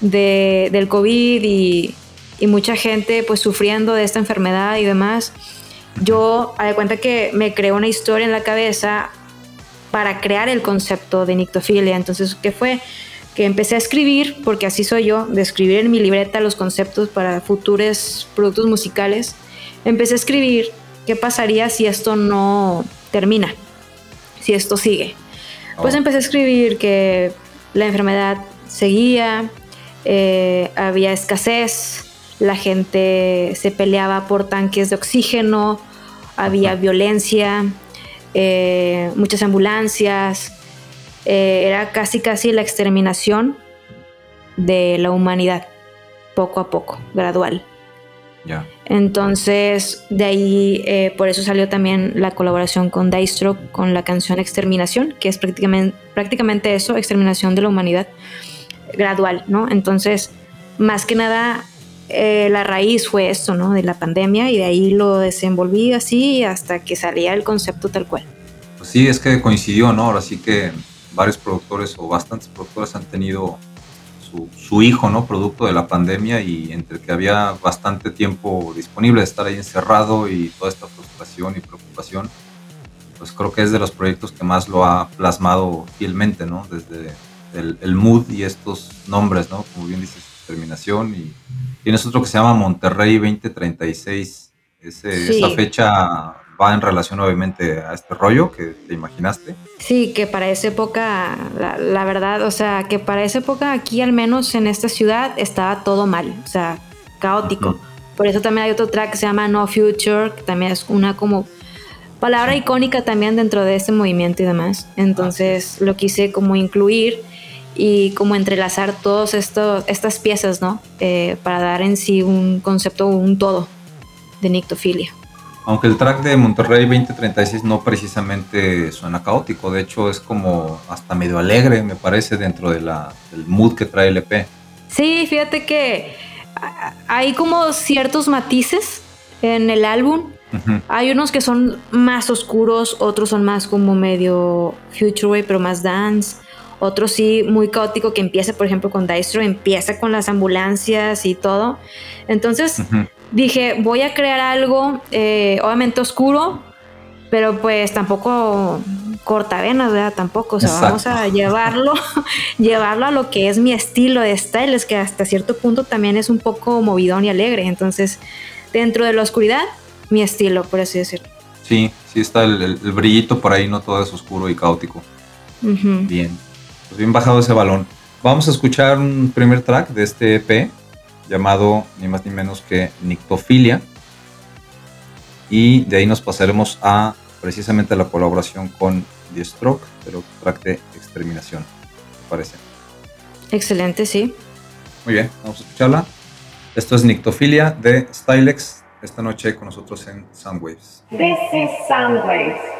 [SPEAKER 2] de, del COVID y, mucha gente pues sufriendo de esta enfermedad y demás. Yo, a de cuenta que me creó una historia en la cabeza para crear el concepto de nictofilia. Entonces, ¿qué fue? que empecé a escribir, porque así soy yo, de escribir en mi libreta los conceptos para futuros productos musicales, empecé a escribir qué pasaría si esto no termina, si esto sigue. Oh. Pues empecé a escribir que la enfermedad seguía, eh, había escasez, la gente se peleaba por tanques de oxígeno, había violencia, eh, muchas ambulancias, eh, era casi casi la exterminación de la humanidad, poco a poco, gradual.
[SPEAKER 1] Yeah.
[SPEAKER 2] Entonces, de ahí, eh, por eso salió también la colaboración con Dystro con la canción Exterminación, que es prácticamente, prácticamente eso, exterminación de la humanidad gradual, ¿no? Entonces, más que nada, eh, la raíz fue esto, ¿no? De la pandemia y de ahí lo desenvolví así hasta que salía el concepto tal cual.
[SPEAKER 1] Pues sí, es que coincidió, ¿no? Ahora sí que varios productores o bastantes productores han tenido su, su, hijo, ¿no? Producto de la pandemia y entre que había bastante tiempo disponible de estar ahí encerrado y toda esta frustración y preocupación, pues creo que es de los proyectos que más lo ha plasmado fielmente, ¿no? Desde el, el mood y estos nombres, ¿no? Como bien dices, terminación y tienes otro que se llama Monterrey 2036. Ese, sí. Esa fecha va en relación obviamente a este rollo que te imaginaste.
[SPEAKER 2] Sí, que para esa época, la, la, verdad, o sea, que para esa época aquí al menos en esta ciudad estaba todo mal, o sea, caótico. Uh -huh. Por eso también hay otro track que se llama No Future, que también es una como palabra icónica también dentro de este movimiento y demás. Entonces lo quise como incluir y como entrelazar todas estas piezas, ¿no? Eh, para dar en sí un concepto, un todo de nictofilia
[SPEAKER 1] aunque el track de Monterrey 2036 no precisamente suena caótico, de hecho es como hasta medio alegre, me parece, dentro de la, del mood que trae el EP.
[SPEAKER 2] Sí, fíjate que hay como ciertos matices en el álbum. Uh -huh. Hay unos que son más oscuros, otros son más como medio future wave, pero más dance. Otro sí, muy caótico, que empieza, por ejemplo, con Dystro, empieza con las ambulancias y todo. Entonces, uh -huh dije, voy a crear algo eh, obviamente oscuro, pero pues tampoco cortavenas, ¿verdad? Tampoco, o sea, Exacto. vamos a llevarlo, llevarlo a lo que es mi estilo de styles, que hasta cierto punto también es un poco movidón y alegre. Entonces, dentro de la oscuridad, mi estilo, por así decirlo.
[SPEAKER 1] Sí, sí está el, el, el brillito por ahí, no todo es oscuro y caótico. Uh -huh. Bien, pues bien bajado ese balón. Vamos a escuchar un primer track de este EP llamado ni más ni menos que Nictofilia. Y de ahí nos pasaremos a precisamente la colaboración con The Stroke, pero track de exterminación, ¿te parece?
[SPEAKER 2] Excelente, sí.
[SPEAKER 1] Muy bien, vamos a escucharla. Esto es Nictofilia de Stylex, esta noche con nosotros en Soundwaves.
[SPEAKER 3] This is Soundwaves.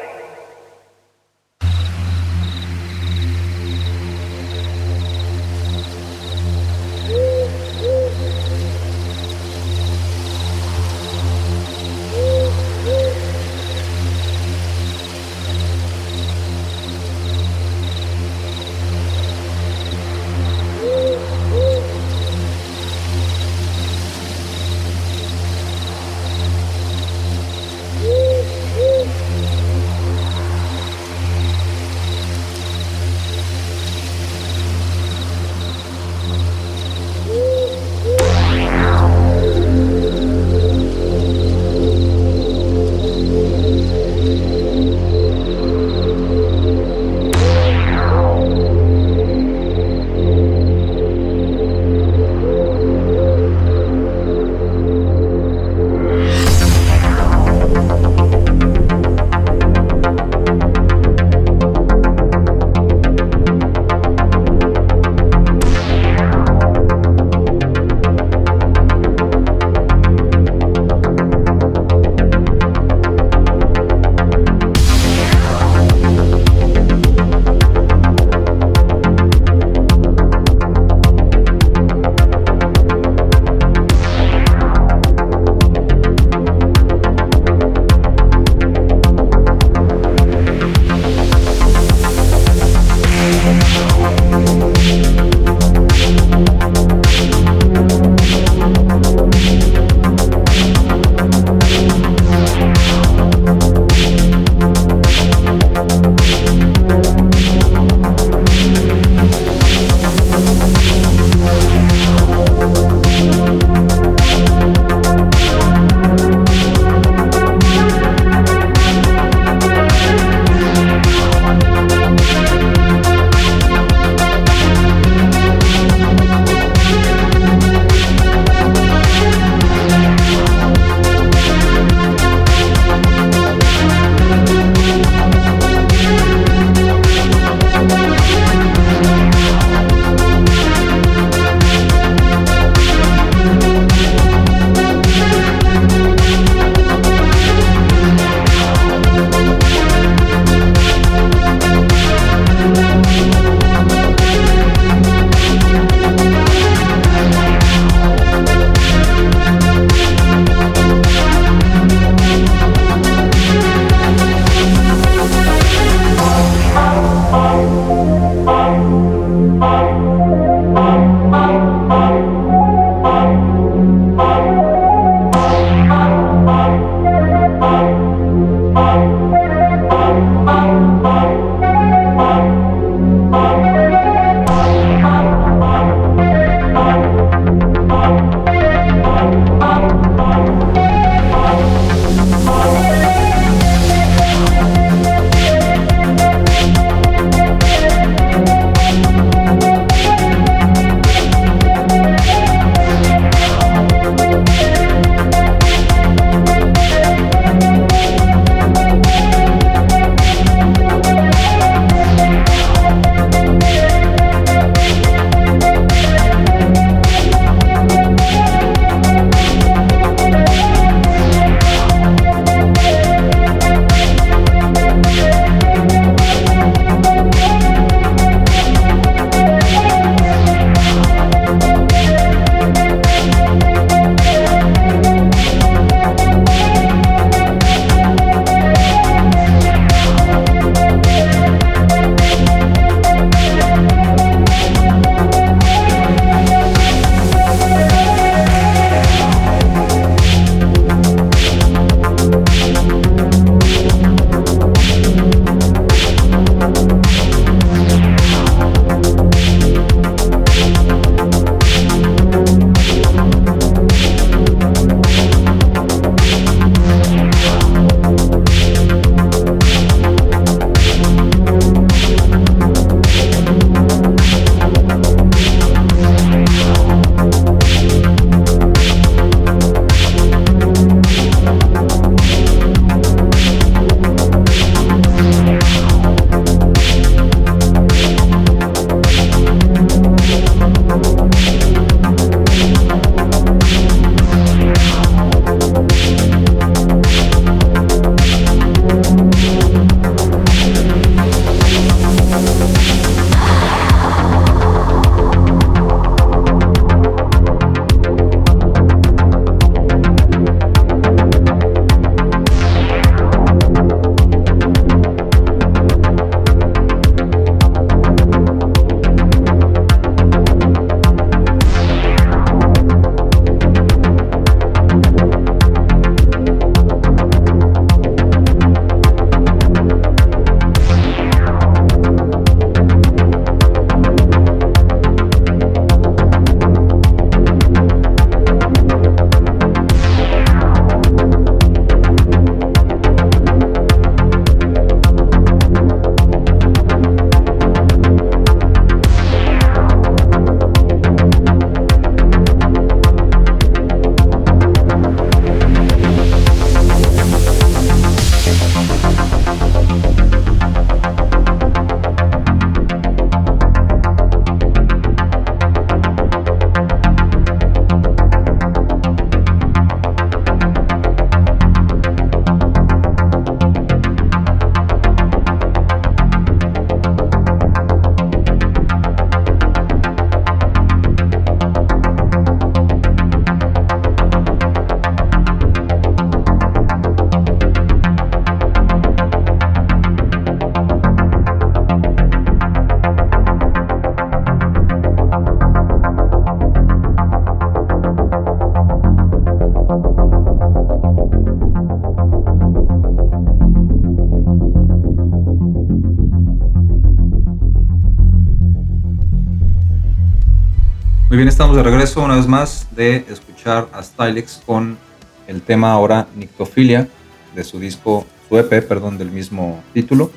[SPEAKER 1] Bien, estamos de regreso una vez más de escuchar a Stylex con el tema ahora Nictofilia de su disco, su EP, perdón, del mismo título.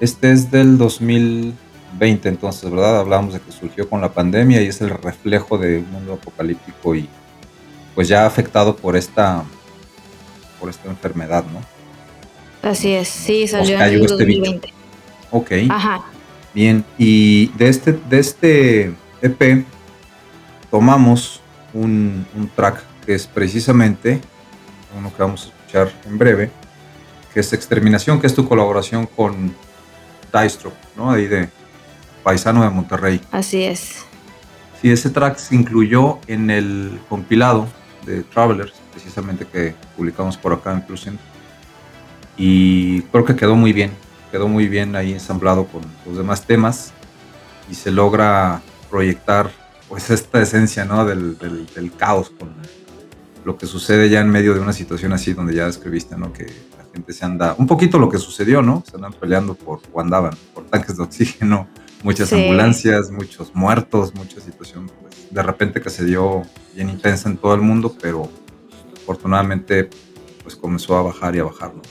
[SPEAKER 1] Este es del 2020, entonces, ¿verdad? Hablábamos de que surgió con la pandemia y es el reflejo de un mundo apocalíptico y pues ya afectado por esta por esta enfermedad, ¿no?
[SPEAKER 2] Así es, sí, salió en el 2020. Este
[SPEAKER 1] ok. Ajá. Bien, y de este, de este EP tomamos un, track que es precisamente uno que vamos a escuchar en breve, que es Exterminación, que es tu colaboración con Dystro, ¿no? Ahí de Paisano de Monterrey.
[SPEAKER 2] Así es.
[SPEAKER 1] Sí, ese track se incluyó en el compilado de Travelers, precisamente que publicamos por acá en Plusen. Y creo que quedó muy bien, quedó muy bien ahí ensamblado con los demás temas y se logra proyectar pues esta esencia ¿no? del, del, caos con lo que sucede ya en medio de una situación así donde ya escribiste, ¿no? Que la gente se anda, un poquito lo que sucedió, ¿no? Se andan peleando por, o andaban, por tanques de oxígeno, muchas ambulancias, muchos muertos, mucha situación, pues, de repente que se dio bien intensa en todo el mundo, pero afortunadamente pues comenzó a bajar y a bajar, ¿no?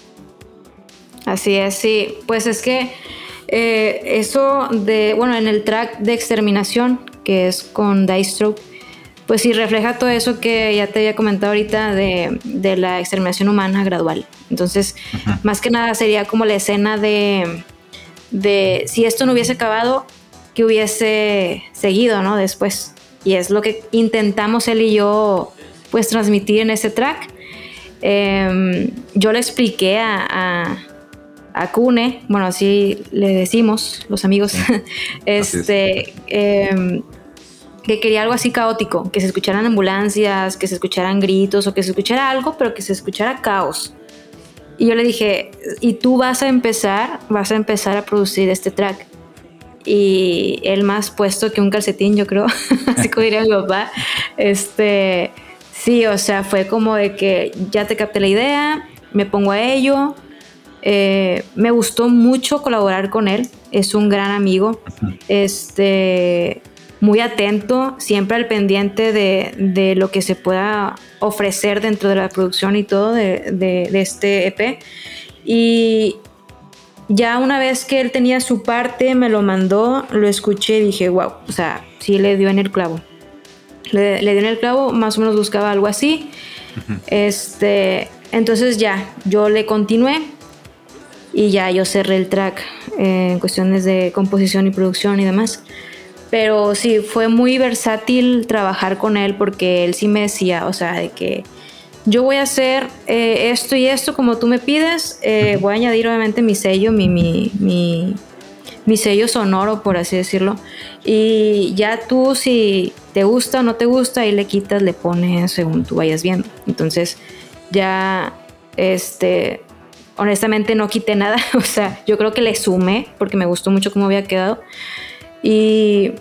[SPEAKER 2] Así es, sí, pues es que eh, eso de, bueno, en el track de exterminación que es con Dice pues sí refleja todo eso que ya te había comentado ahorita de, de la exterminación humana gradual. Entonces, más que nada sería como la escena de, de si esto no hubiese acabado, que hubiese seguido, ¿no? Después. Y es lo que intentamos él y yo, pues, transmitir en ese track. Em, yo le expliqué a, a, a, Kune, bueno, así le decimos los amigos, este, em, que quería algo así caótico, que se escucharan ambulancias, que se escucharan gritos o que se escuchara algo, pero que se escuchara caos. Y yo le dije, y tú vas a empezar, vas a empezar a producir este track. Y él más puesto que un calcetín, yo creo, así como diría mi papá. Este, sí, o sea, fue como de que ya te capté la idea, me pongo a ello. Eh, me gustó mucho colaborar con él, es un gran amigo. Este, muy atento, siempre al pendiente de, lo que se pueda ofrecer dentro de la producción y todo de, este EP. Y ya una vez que él tenía su parte, me lo mandó, lo escuché y dije, wow, o sea, sí le dio en el clavo. Le, dio en el clavo, más o menos buscaba algo así. Este, entonces ya, yo le continué y ya yo cerré el track en cuestiones de composición y producción y demás. Pero sí, fue muy versátil trabajar con él porque él sí me decía, o sea, de que yo voy a hacer eh, esto y esto como tú me pides, eh, voy a añadir obviamente mi sello, mi, mi, mi, sello sonoro, por así decirlo. Y ya tú si te gusta o no te gusta, ahí le quitas, le pones según tú vayas viendo. Entonces ya, este, honestamente no quité nada, o sea, yo creo que le sumé porque me gustó mucho cómo había quedado. Y,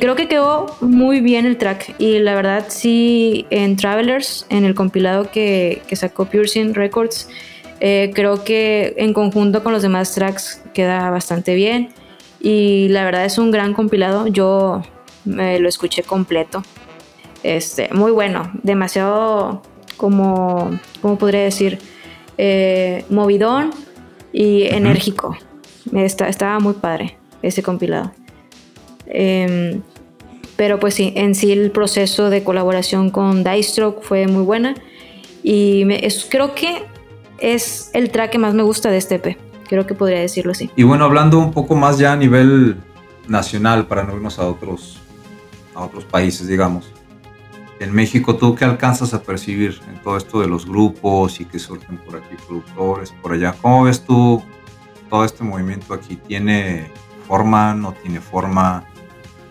[SPEAKER 2] creo que quedó muy bien el track. Y la verdad, sí, en Travelers, en el compilado que, sacó Pure Records, eh, creo que en conjunto con los demás tracks queda bastante bien. Y la verdad es un gran compilado. Yo me lo escuché completo. Este, muy bueno, demasiado como, ¿cómo podría decir? Eh, movidón y enérgico. estaba muy padre ese compilado. Em, pero pues sí, en sí el proceso de colaboración con Stroke fue muy buena y creo que es el track que más me gusta de este EP. Creo que podría decirlo así.
[SPEAKER 1] Y bueno, hablando un poco más ya a nivel nacional para no irnos a otros, a otros países, digamos. En México, ¿tú qué alcanzas a percibir en todo esto de los grupos y que surgen por aquí productores, por allá? ¿Cómo ves tú todo este movimiento aquí? ¿Tiene forma? ¿No tiene forma?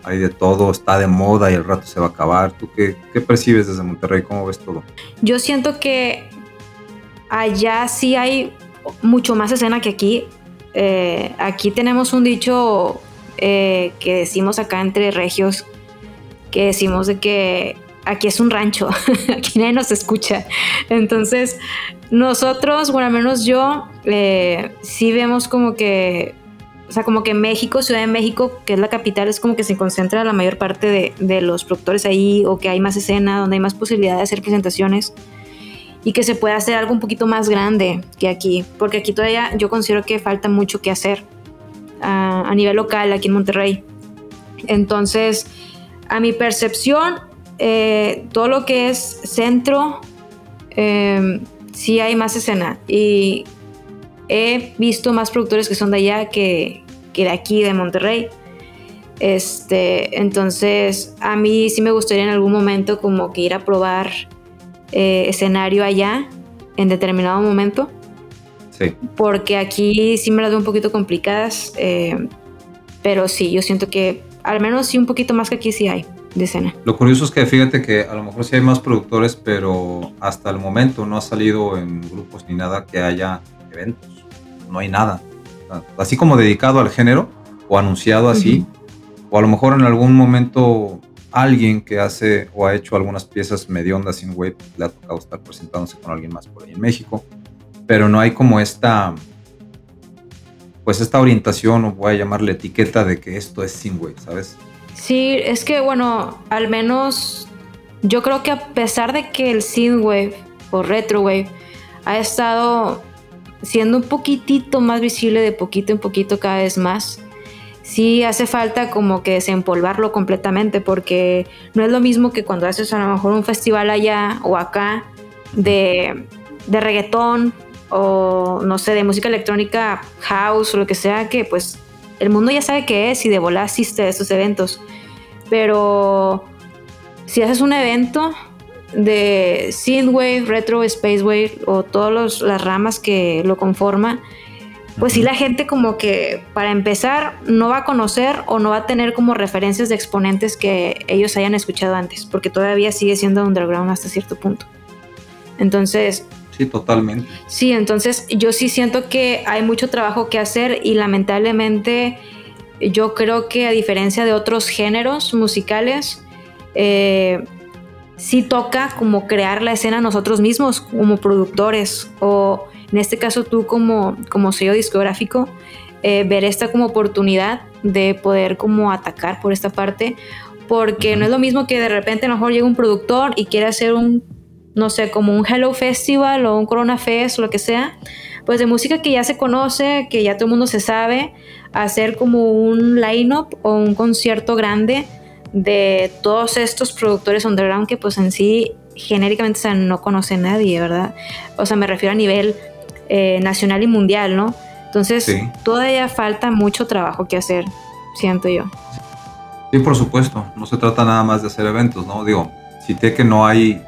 [SPEAKER 1] hay de todo, está de moda y el rato se va a acabar. ¿Tú qué, percibes desde Monterrey? ¿Cómo ves todo?
[SPEAKER 2] Yo siento que allá sí hay mucho más escena que aquí. Eh, aquí tenemos un dicho eh, que decimos acá entre regios, que decimos de que aquí es un rancho, aquí nadie nos escucha. Entonces, nosotros, bueno, al menos yo, eh, sí vemos como que o sea, como que México, Ciudad de México, que es la capital, es como que se concentra la mayor parte de, los productores ahí o que hay más escena, donde hay más posibilidad de hacer presentaciones y que se pueda hacer algo un poquito más grande que aquí, porque aquí todavía yo considero que falta mucho que hacer a nivel local aquí en Monterrey. Entonces, a mi percepción, eh, todo lo que es centro, eh, sí hay más escena y he visto más productores que son de allá que, que de aquí, de Monterrey. Este, entonces, a mí sí me gustaría en algún momento como que ir a probar eh, escenario allá en determinado momento.
[SPEAKER 1] Sí.
[SPEAKER 2] Porque aquí sí me las veo un poquito complicadas. eh, pero sí, yo siento que al menos sí un poquito más que aquí sí hay de escena.
[SPEAKER 1] Lo curioso es que fíjate que a lo mejor sí hay más productores, pero hasta el momento no ha salido en grupos ni nada que haya eventos. No hay nada. Así como dedicado al género o anunciado así, o a lo mejor en algún momento alguien que hace o ha hecho algunas piezas mediondas sin wave le ha tocado estar presentándose con alguien más por ahí en México, pero no hay como esta pues esta orientación o voy a llamarle etiqueta de que esto es sin wave, ¿sabes?
[SPEAKER 2] Sí, es que bueno, al menos yo creo que a pesar de que el synthwave o retrowave ha estado siendo un poquitito más visible de poquito en poquito cada vez más, sí hace falta como que desempolvarlo completamente porque no es lo mismo que cuando haces a lo mejor un festival allá o acá de, de reggaetón o no sé, de música electrónica, house o lo que sea, que pues el mundo ya sabe qué es y de volar asiste a estos eventos. Pero si haces un evento de synthwave, retro, spacewave o todas las ramas que lo conforman, pues sí la gente como que para empezar no va a conocer o no va a tener como referencias de exponentes que ellos hayan escuchado antes, porque todavía sigue siendo underground hasta cierto punto. Entonces,
[SPEAKER 1] Sí, totalmente.
[SPEAKER 2] Sí, entonces yo sí siento que hay mucho trabajo que hacer y lamentablemente yo creo que a diferencia de otros géneros musicales, eh, sí toca como crear la escena nosotros mismos como productores o en este caso tú como, como sello discográfico, eh, ver esta como oportunidad de poder como atacar por esta parte, porque no es lo mismo que de repente a lo mejor llega un productor y quiere hacer un no sé, como un Hello Festival o un Corona Fest o lo que sea, pues de música que ya se conoce, que ya todo el mundo se sabe, hacer como un line-up o un concierto grande de todos estos productores underground que pues en sí genéricamente o sea, no conoce nadie, ¿verdad? O sea, me refiero a nivel eh, nacional y mundial, ¿no? Entonces,
[SPEAKER 1] Sí.
[SPEAKER 2] todavía falta mucho trabajo que hacer, siento yo.
[SPEAKER 1] Sí, por supuesto. No se trata nada más de hacer eventos, ¿no? Digo, cité que no hay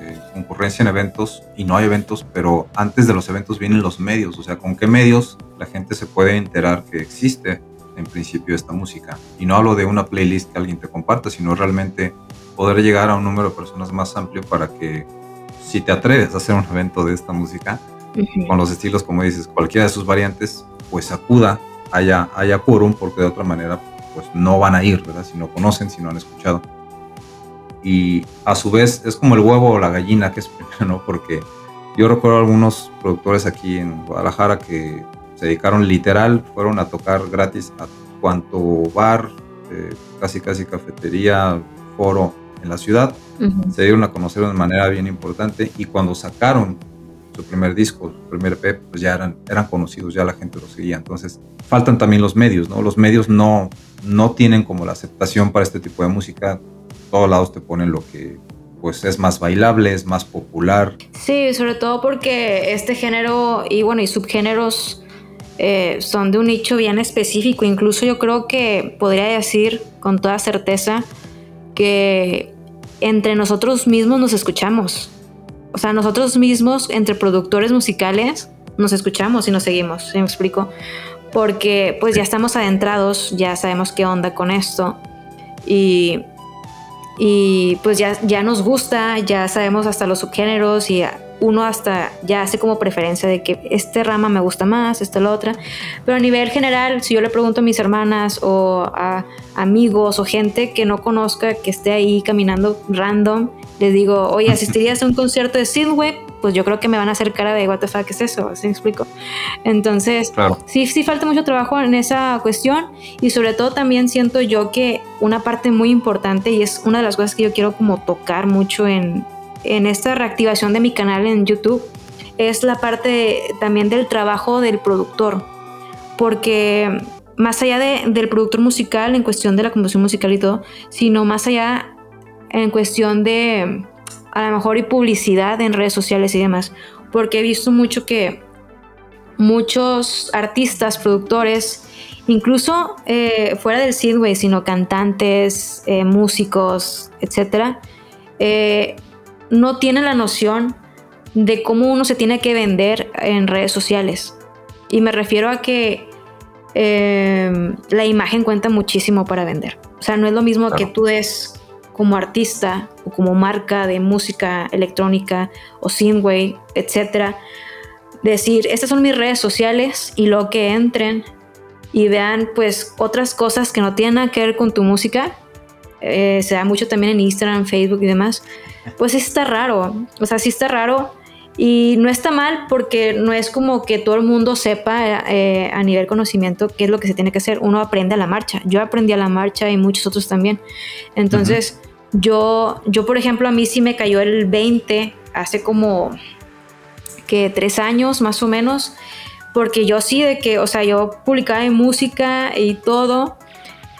[SPEAKER 1] eh, concurrencia en eventos y no hay eventos, pero antes de los eventos vienen los medios. O sea, ¿con qué medios la gente se puede enterar que existe en principio esta música? Y no hablo de una playlist que alguien te comparta, sino realmente poder llegar a un número de personas más amplio para que si te atreves a hacer un evento de esta música, con los estilos, como dices, cualquiera de sus variantes, pues acuda, haya, haya quórum, porque de otra manera, pues no van a ir, ¿verdad? Si no conocen, si no han escuchado. Y a su vez es como el huevo o la gallina que es primero, ¿no? Porque yo recuerdo algunos productores aquí en Guadalajara que se dedicaron literal, fueron a tocar gratis a cuanto bar, eh, casi casi cafetería, foro en la ciudad
[SPEAKER 2] Ujú.
[SPEAKER 1] se dieron a conocer de manera bien importante y cuando sacaron su primer disco, su primer EP, pues ya eran, eran conocidos, ya la gente los seguía. Entonces, faltan también los medios, ¿no? Los medios no, no tienen como la aceptación para este tipo de música. Todos lados te ponen lo que pues es más bailable, es más popular.
[SPEAKER 2] Sí, sobre todo porque este género y bueno, y subgéneros eh, son de un nicho bien específico. Incluso yo creo que podría decir con toda certeza que entre nosotros mismos nos escuchamos. O sea, nosotros mismos, entre productores musicales, nos escuchamos y nos seguimos, ¿sí me explico? Porque pues ya estamos adentrados, ya sabemos qué onda con esto. Y y pues ya, ya nos gusta, ya sabemos hasta los subgéneros y uno hasta ya hace como preferencia de que este rama me gusta más, esta la otra. Pero a nivel general, si yo le pregunto a mis hermanas o a amigos o gente que no conozca, que esté ahí caminando random, les digo, oye, ¿asistirías a un concierto de Synthwave? Pues yo creo que me van a hacer cara de, what the fuck es eso? ¿Sí me explico? Entonces, sí, sí falta mucho trabajo en esa cuestión y sobre todo también siento yo que una parte muy importante y es una de las cosas que yo quiero como tocar mucho en, en esta reactivación de mi canal en YouTube es la parte también del trabajo del productor. Porque más allá del productor musical en cuestión de la composición musical y todo, sino más allá en cuestión de a lo mejor y publicidad en redes sociales y demás. Porque he visto mucho que muchos artistas, productores, incluso eh, fuera del synthwave, sino cantantes, eh, músicos, etcétera, eh, no tiene la noción de cómo uno se tiene que vender en redes sociales. Y me refiero a que em, la imagen cuenta muchísimo para vender. O sea, no es lo mismo que tú des como artista o como marca de música electrónica o synthwave, etcétera, decir, estas son mis redes sociales y lo que entren y vean pues otras cosas que no tienen nada que ver con tu música. Eh, se da mucho también en Instagram, Facebook y demás pues está raro. O sea, sí está raro. Y no está mal porque no es como que todo el mundo sepa eh, a nivel conocimiento qué es lo que se tiene que hacer. Uno aprende a la marcha. Yo aprendí a la marcha y muchos otros también. Entonces, yo, yo, por ejemplo, a mí sí me cayó el 20 hace como que tres años más o menos. Porque yo sí de que, o sea, yo publicaba en música y todo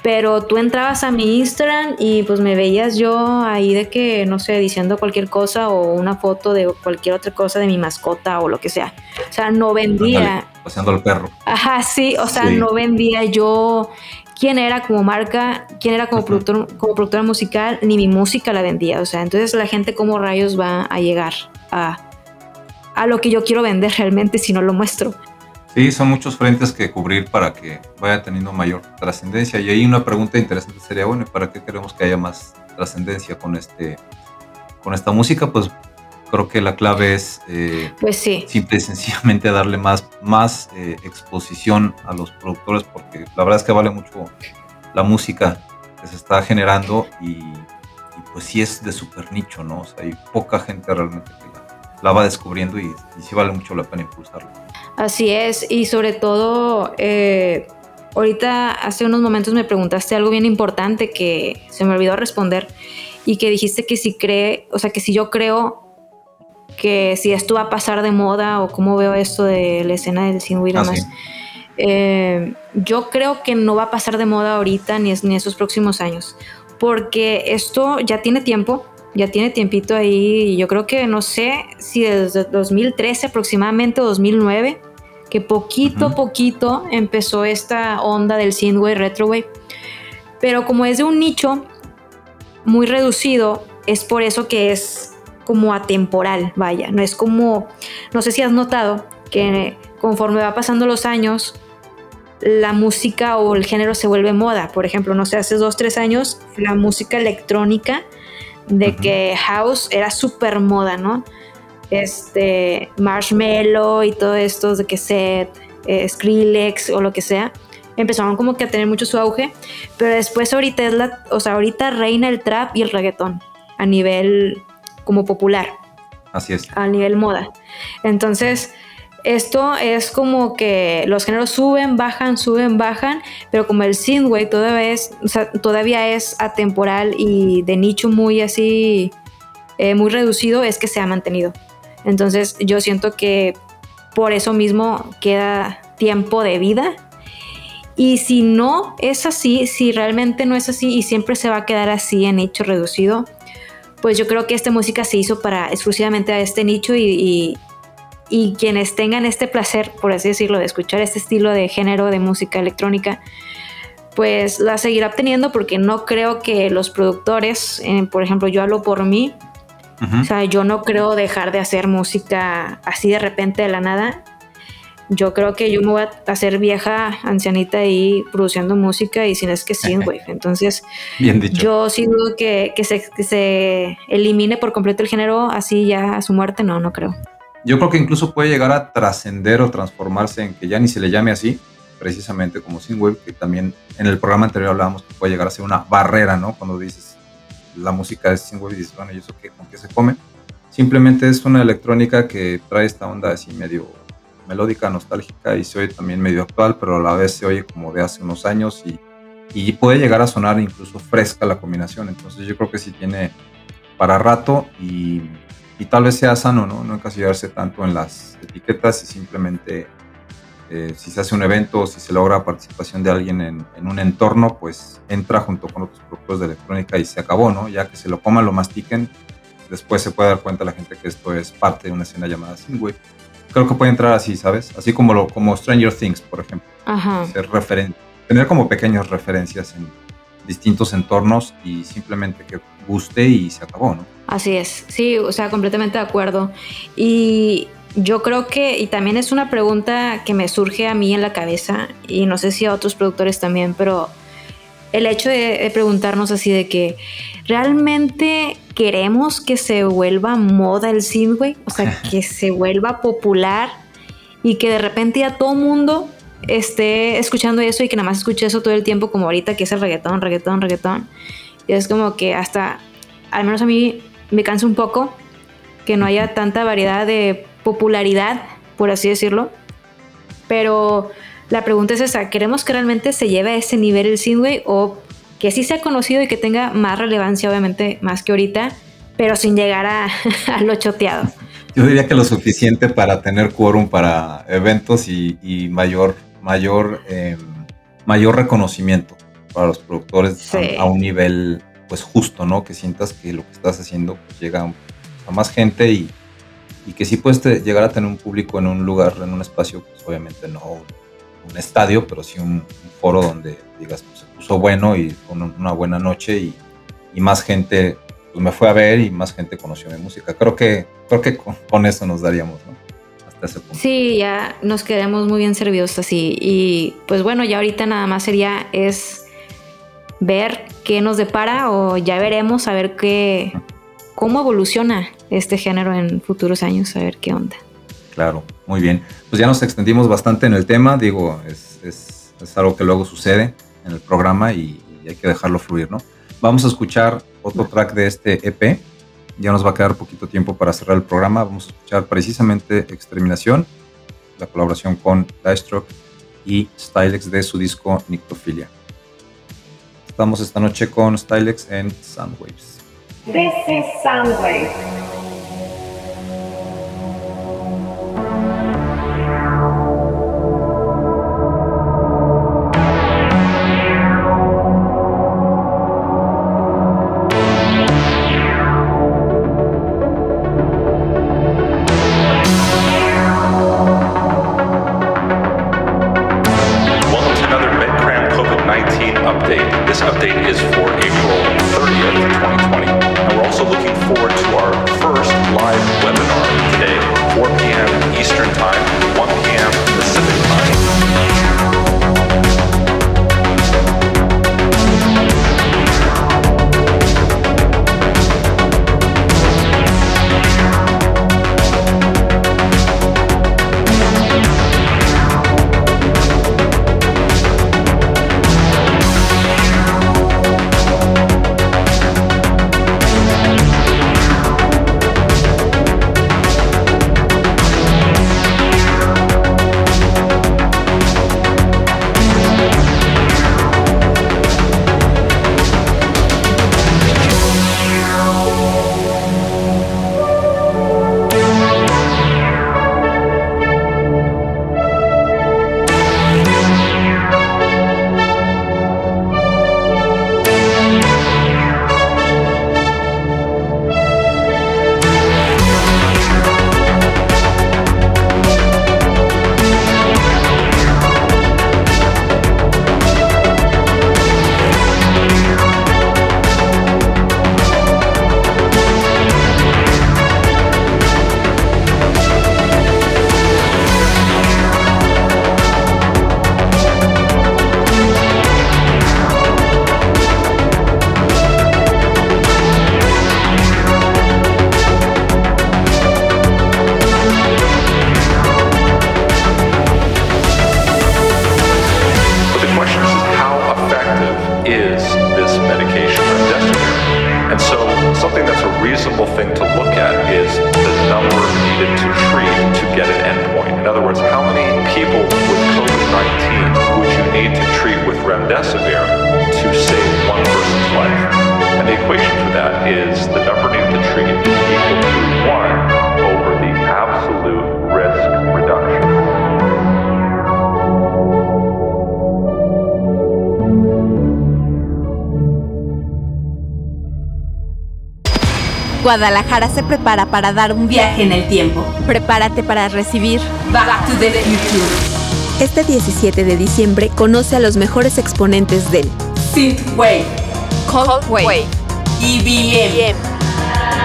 [SPEAKER 2] pero tú entrabas a mi Instagram y pues me veías yo ahí de que, no sé, diciendo cualquier cosa o una foto de cualquier otra cosa de mi mascota o lo que sea. O sea, no vendía.
[SPEAKER 1] Paseando al perro.
[SPEAKER 2] Ajá, sí, o sea, no vendía yo quién era como marca, quién era como, productor, como productora musical, ni mi música la vendía. O sea, entonces la gente como rayos va a llegar a, a lo que yo quiero vender realmente si no lo muestro.
[SPEAKER 1] Sí, son muchos frentes que cubrir para que vaya teniendo mayor trascendencia. Y ahí una pregunta interesante sería, bueno, ¿para qué queremos que haya más trascendencia con, este, con esta música? Pues creo que la clave es
[SPEAKER 2] eh, pues sí.
[SPEAKER 1] simple y sencillamente darle más, más eh, exposición a los productores, porque la verdad es que vale mucho la música que se está generando y, pues sí es de súper nicho, ¿no? O sea, hay poca gente realmente que la, va descubriendo y, y sí vale mucho la pena impulsarlo.
[SPEAKER 2] Así es, y sobre todo, eh, ahorita hace unos momentos me preguntaste algo bien importante que se me olvidó responder y que dijiste que si cree, o sea, que si yo creo que si esto va a pasar de moda o cómo veo esto de la escena del sin y demás. Eh, yo creo que no va a pasar de moda ahorita ni, en esos próximos años, porque esto ya tiene tiempo, ya tiene tiempito ahí, y yo creo que no sé si desde 2013 aproximadamente o 2009 que poquito a poquito empezó esta onda del synthwave, retrowave. Pero como es de un nicho muy reducido, es por eso que es como atemporal, vaya. No es como, no sé si has notado que conforme va pasando los años, la música o el género se vuelve moda. Por ejemplo, no sé, hace dos, tres años la música electrónica de que house era súper moda, ¿no? este, Marshmallow y todo esto de que set, eh, Skrillex o lo que sea, empezaron como que a tener mucho su auge, pero después ahorita es la, o sea, ahorita reina el trap y el reggaetón a nivel como popular.
[SPEAKER 1] Así es.
[SPEAKER 2] A nivel moda. Entonces, esto es como que los géneros suben, bajan, suben, bajan, pero como el synthwave todavía es, todavía es atemporal y de nicho muy así, eh, muy reducido, es que se ha mantenido. Entonces yo siento que por eso mismo queda tiempo de vida. Y si no es así, si realmente no es así y siempre se va a quedar así en nicho reducido, pues yo creo que esta música se hizo para exclusivamente a este nicho y, y, quienes tengan este placer, por así decirlo, de escuchar este estilo de género de música electrónica, pues la seguirá teniendo porque no creo que los productores, eh, por ejemplo, yo hablo por mí, o sea, yo no creo dejar de hacer música así de repente de la nada. yo creo que yo me voy a hacer vieja, ancianita ahí produciendo música y si no es que sí, güey. Entonces,
[SPEAKER 1] Bien dicho.
[SPEAKER 2] yo sí dudo que, que, se, que se elimine por completo el género así ya a su muerte, no, no creo.
[SPEAKER 1] Yo creo que incluso puede llegar a trascender o transformarse en que ya ni se le llame así, precisamente como Synthwave, que también en el programa anterior hablábamos que puede llegar a ser una barrera, ¿no? Cuando dices la música es Synthwave y dices, bueno, ¿y eso qué, con qué se come? Simplemente es una electrónica que trae esta onda así medio melódica, nostálgica y se oye también medio actual, pero a la vez se oye como de hace unos años y, y puede llegar a sonar incluso fresca la combinación. Entonces yo creo que sí tiene para rato y, y tal vez sea sano, ¿no? No encasillarse tanto en las etiquetas y simplemente eh, si se hace un evento o si se logra participación de alguien en, en, un entorno, pues entra junto con otros productores de electrónica y se acabó, ¿no? Ya que se lo coman, lo mastiquen, después se puede dar cuenta la gente que esto es parte de una escena llamada Synthwave. Creo que puede entrar así, ¿sabes? Así como, lo, como Stranger Things, por ejemplo.
[SPEAKER 2] Ajá.
[SPEAKER 1] Ser referen tener como pequeñas referencias en distintos entornos y simplemente que guste y se acabó, ¿no?
[SPEAKER 2] Así es, sí, o sea, completamente de acuerdo. Y yo creo que, y también es una pregunta que me surge a mí en la cabeza, y no sé si a otros productores también, pero el hecho de, de preguntarnos así de que realmente queremos que se vuelva moda el synthwave, o sea, que se vuelva popular y que de repente ya todo mundo esté escuchando eso y que nada más escuche eso todo el tiempo, como ahorita que es el reggaetón, reggaetón, reggaetón. Y es como que hasta, al menos a mí me cansa un poco que no haya tanta variedad de popularidad, por así decirlo. Pero la pregunta es esa, ¿queremos que realmente se lleve a ese nivel el synthwave o que sí sea conocido y que tenga más relevancia, obviamente, más que ahorita, pero sin llegar a, a lo choteado?
[SPEAKER 1] Yo diría que lo suficiente para tener quórum para eventos y, y mayor, mayor, eh, mayor reconocimiento para los productores
[SPEAKER 2] Sí.
[SPEAKER 1] a, a, un nivel pues justo, ¿no? Que sientas que lo que estás haciendo pues, llega a, a más gente y, y, que sí puedes te, llegar a tener un público en un lugar, en un espacio, pues obviamente no un estadio, pero sí un, un foro donde digas, pues se puso bueno y fue una buena noche y, y más gente pues me fue a ver y más gente conoció mi música. Creo que, creo que con, con eso nos daríamos, ¿no? Hasta ese punto.
[SPEAKER 2] Sí, ya nos quedamos muy bien servidos así. Y pues bueno, ya ahorita nada más sería es ver qué nos depara o ya veremos a ver qué cómo evoluciona este género en futuros años, a ver qué onda.
[SPEAKER 1] Claro, muy bien. Pues ya nos extendimos bastante en el tema, digo, es, es, es algo que luego sucede en el programa y, y hay que dejarlo fluir, ¿no? Vamos a escuchar otro track de este EP. Ya nos va a quedar poquito tiempo para cerrar el programa. Vamos a escuchar precisamente Exterminación, la colaboración con Diastroke y Stylex de su disco Nictophilia. Estamos esta noche con Stylex en Soundwaves.
[SPEAKER 3] This is Soundwave.
[SPEAKER 4] Guadalajara se prepara para dar un viaje en el tiempo. Prepárate para recibir Back to the Future.
[SPEAKER 5] Este 17 de diciembre conoce a los mejores exponentes del
[SPEAKER 4] Synthwave, Coldwave, EBM,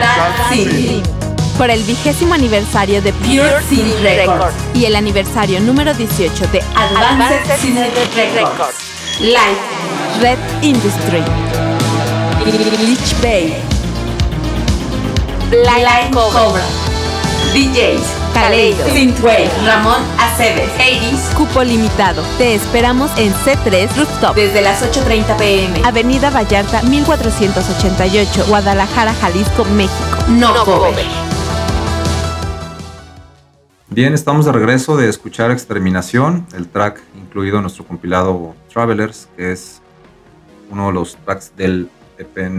[SPEAKER 4] Dark Synth. Por el vigésimo aniversario de Pure Synth Records y el aniversario número 18 de Advanced Synth Records. Live, Red Industry, Lich Bay, Black Cobra, DJs, Kaleido, Synthwave, Ramón Aceves, Hades, Cupo limitado. Te esperamos en C3 Rooftop desde las 8.30 pm. Avenida Vallarta 1488, Guadalajara, Jalisco, México. No cover.
[SPEAKER 1] Bien, estamos de regreso de escuchar Exterminación, el track incluido en nuestro compilado Travelers, que es uno de los tracks del EP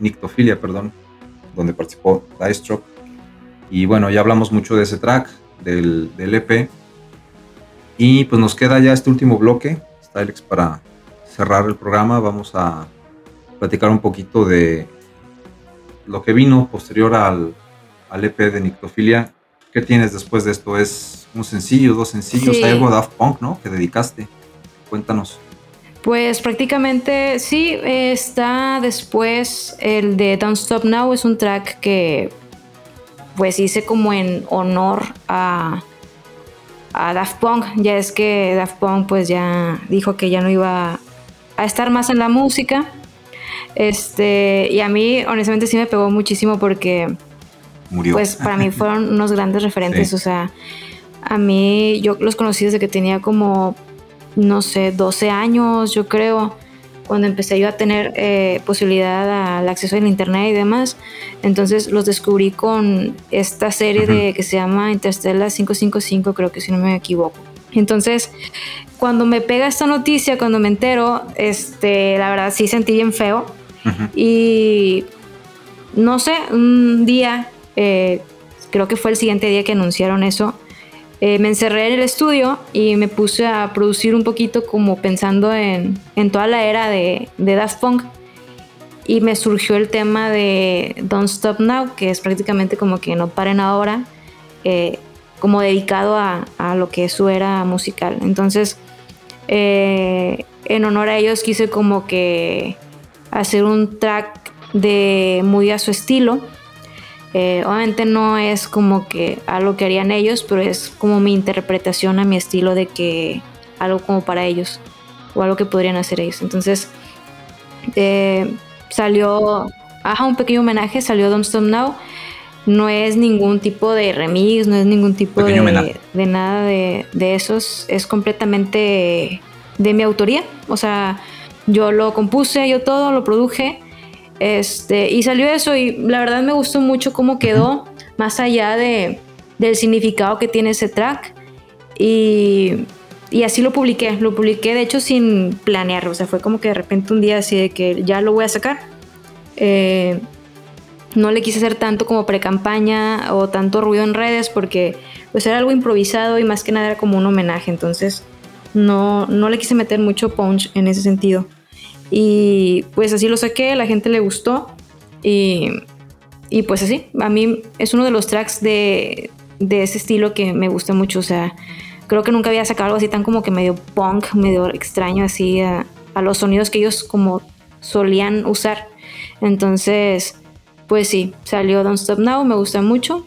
[SPEAKER 1] Nictofilia perdón, donde participó Dice Y bueno, ya hablamos mucho de ese track, del, del, EP. Y pues nos queda ya este último bloque, Stylex, para cerrar el programa. Vamos a platicar un poquito de lo que vino posterior al, al EP de Nictofilia. ¿Qué tienes después de esto? ¿Es un sencillo, dos sencillos?
[SPEAKER 2] Sí.
[SPEAKER 1] Hay algo de Daft Punk, ¿no? Que dedicaste. Cuéntanos.
[SPEAKER 2] Pues prácticamente sí, está después el de Don't Stop Now, es un track que pues hice como en honor a, a Daft Punk, ya es que Daft Punk pues ya dijo que ya no iba a estar más en la música, este, y a mí honestamente sí me pegó muchísimo porque
[SPEAKER 1] Murió.
[SPEAKER 2] pues para mí fueron unos grandes referentes,
[SPEAKER 1] Sí.
[SPEAKER 2] o sea, a mí yo los conocí desde que tenía como, no sé, 12 años, yo creo, cuando empecé yo a tener eh, posibilidad al acceso al internet y demás. Entonces los descubrí con esta serie de, que se llama Interstellar 555, creo que si no me equivoco. Entonces, cuando me pega esta noticia, cuando me entero, este, la verdad sí sentí bien feo. Y no sé, un día, eh, creo que fue el siguiente día que anunciaron eso, eh, me encerré en el estudio y me puse a producir un poquito como pensando en, en toda la era de, de Daft Punk. Y me surgió el tema de Don't Stop Now, que es prácticamente como que no paren ahora, eh, como dedicado a, a lo que es su era musical. Entonces, eh, en honor a ellos quise como que hacer un track de muy a su estilo. Eh, obviamente no es como que algo que harían ellos, pero es como mi interpretación a mi estilo de que algo como para ellos o algo que podrían hacer ellos. Entonces eh, salió, ajá, un pequeño homenaje, salió Don't Stop Now. No es ningún tipo de remix, no es ningún tipo de nada de, de esos. Es completamente de mi autoría. O sea, yo lo compuse, yo todo, lo produje. Este, y salió eso y la verdad me gustó mucho cómo quedó, más allá de, del significado que tiene ese track. Y, y así lo publiqué, lo publiqué de hecho sin planear, o sea, fue como que de repente un día así de que ya lo voy a sacar. Eh, no le quise hacer tanto como pre-campaña o tanto ruido en redes porque pues era algo improvisado y más que nada era como un homenaje, entonces no, no le quise meter mucho punch en ese sentido. Y pues así lo saqué, la gente le gustó y, y pues así, a mí es uno de los tracks de, de ese estilo que me gusta mucho, o sea, creo que nunca había sacado algo así tan como que medio punk, medio extraño así a, a los sonidos que ellos como solían usar. Entonces, pues sí, salió Don't Stop Now, me gusta mucho.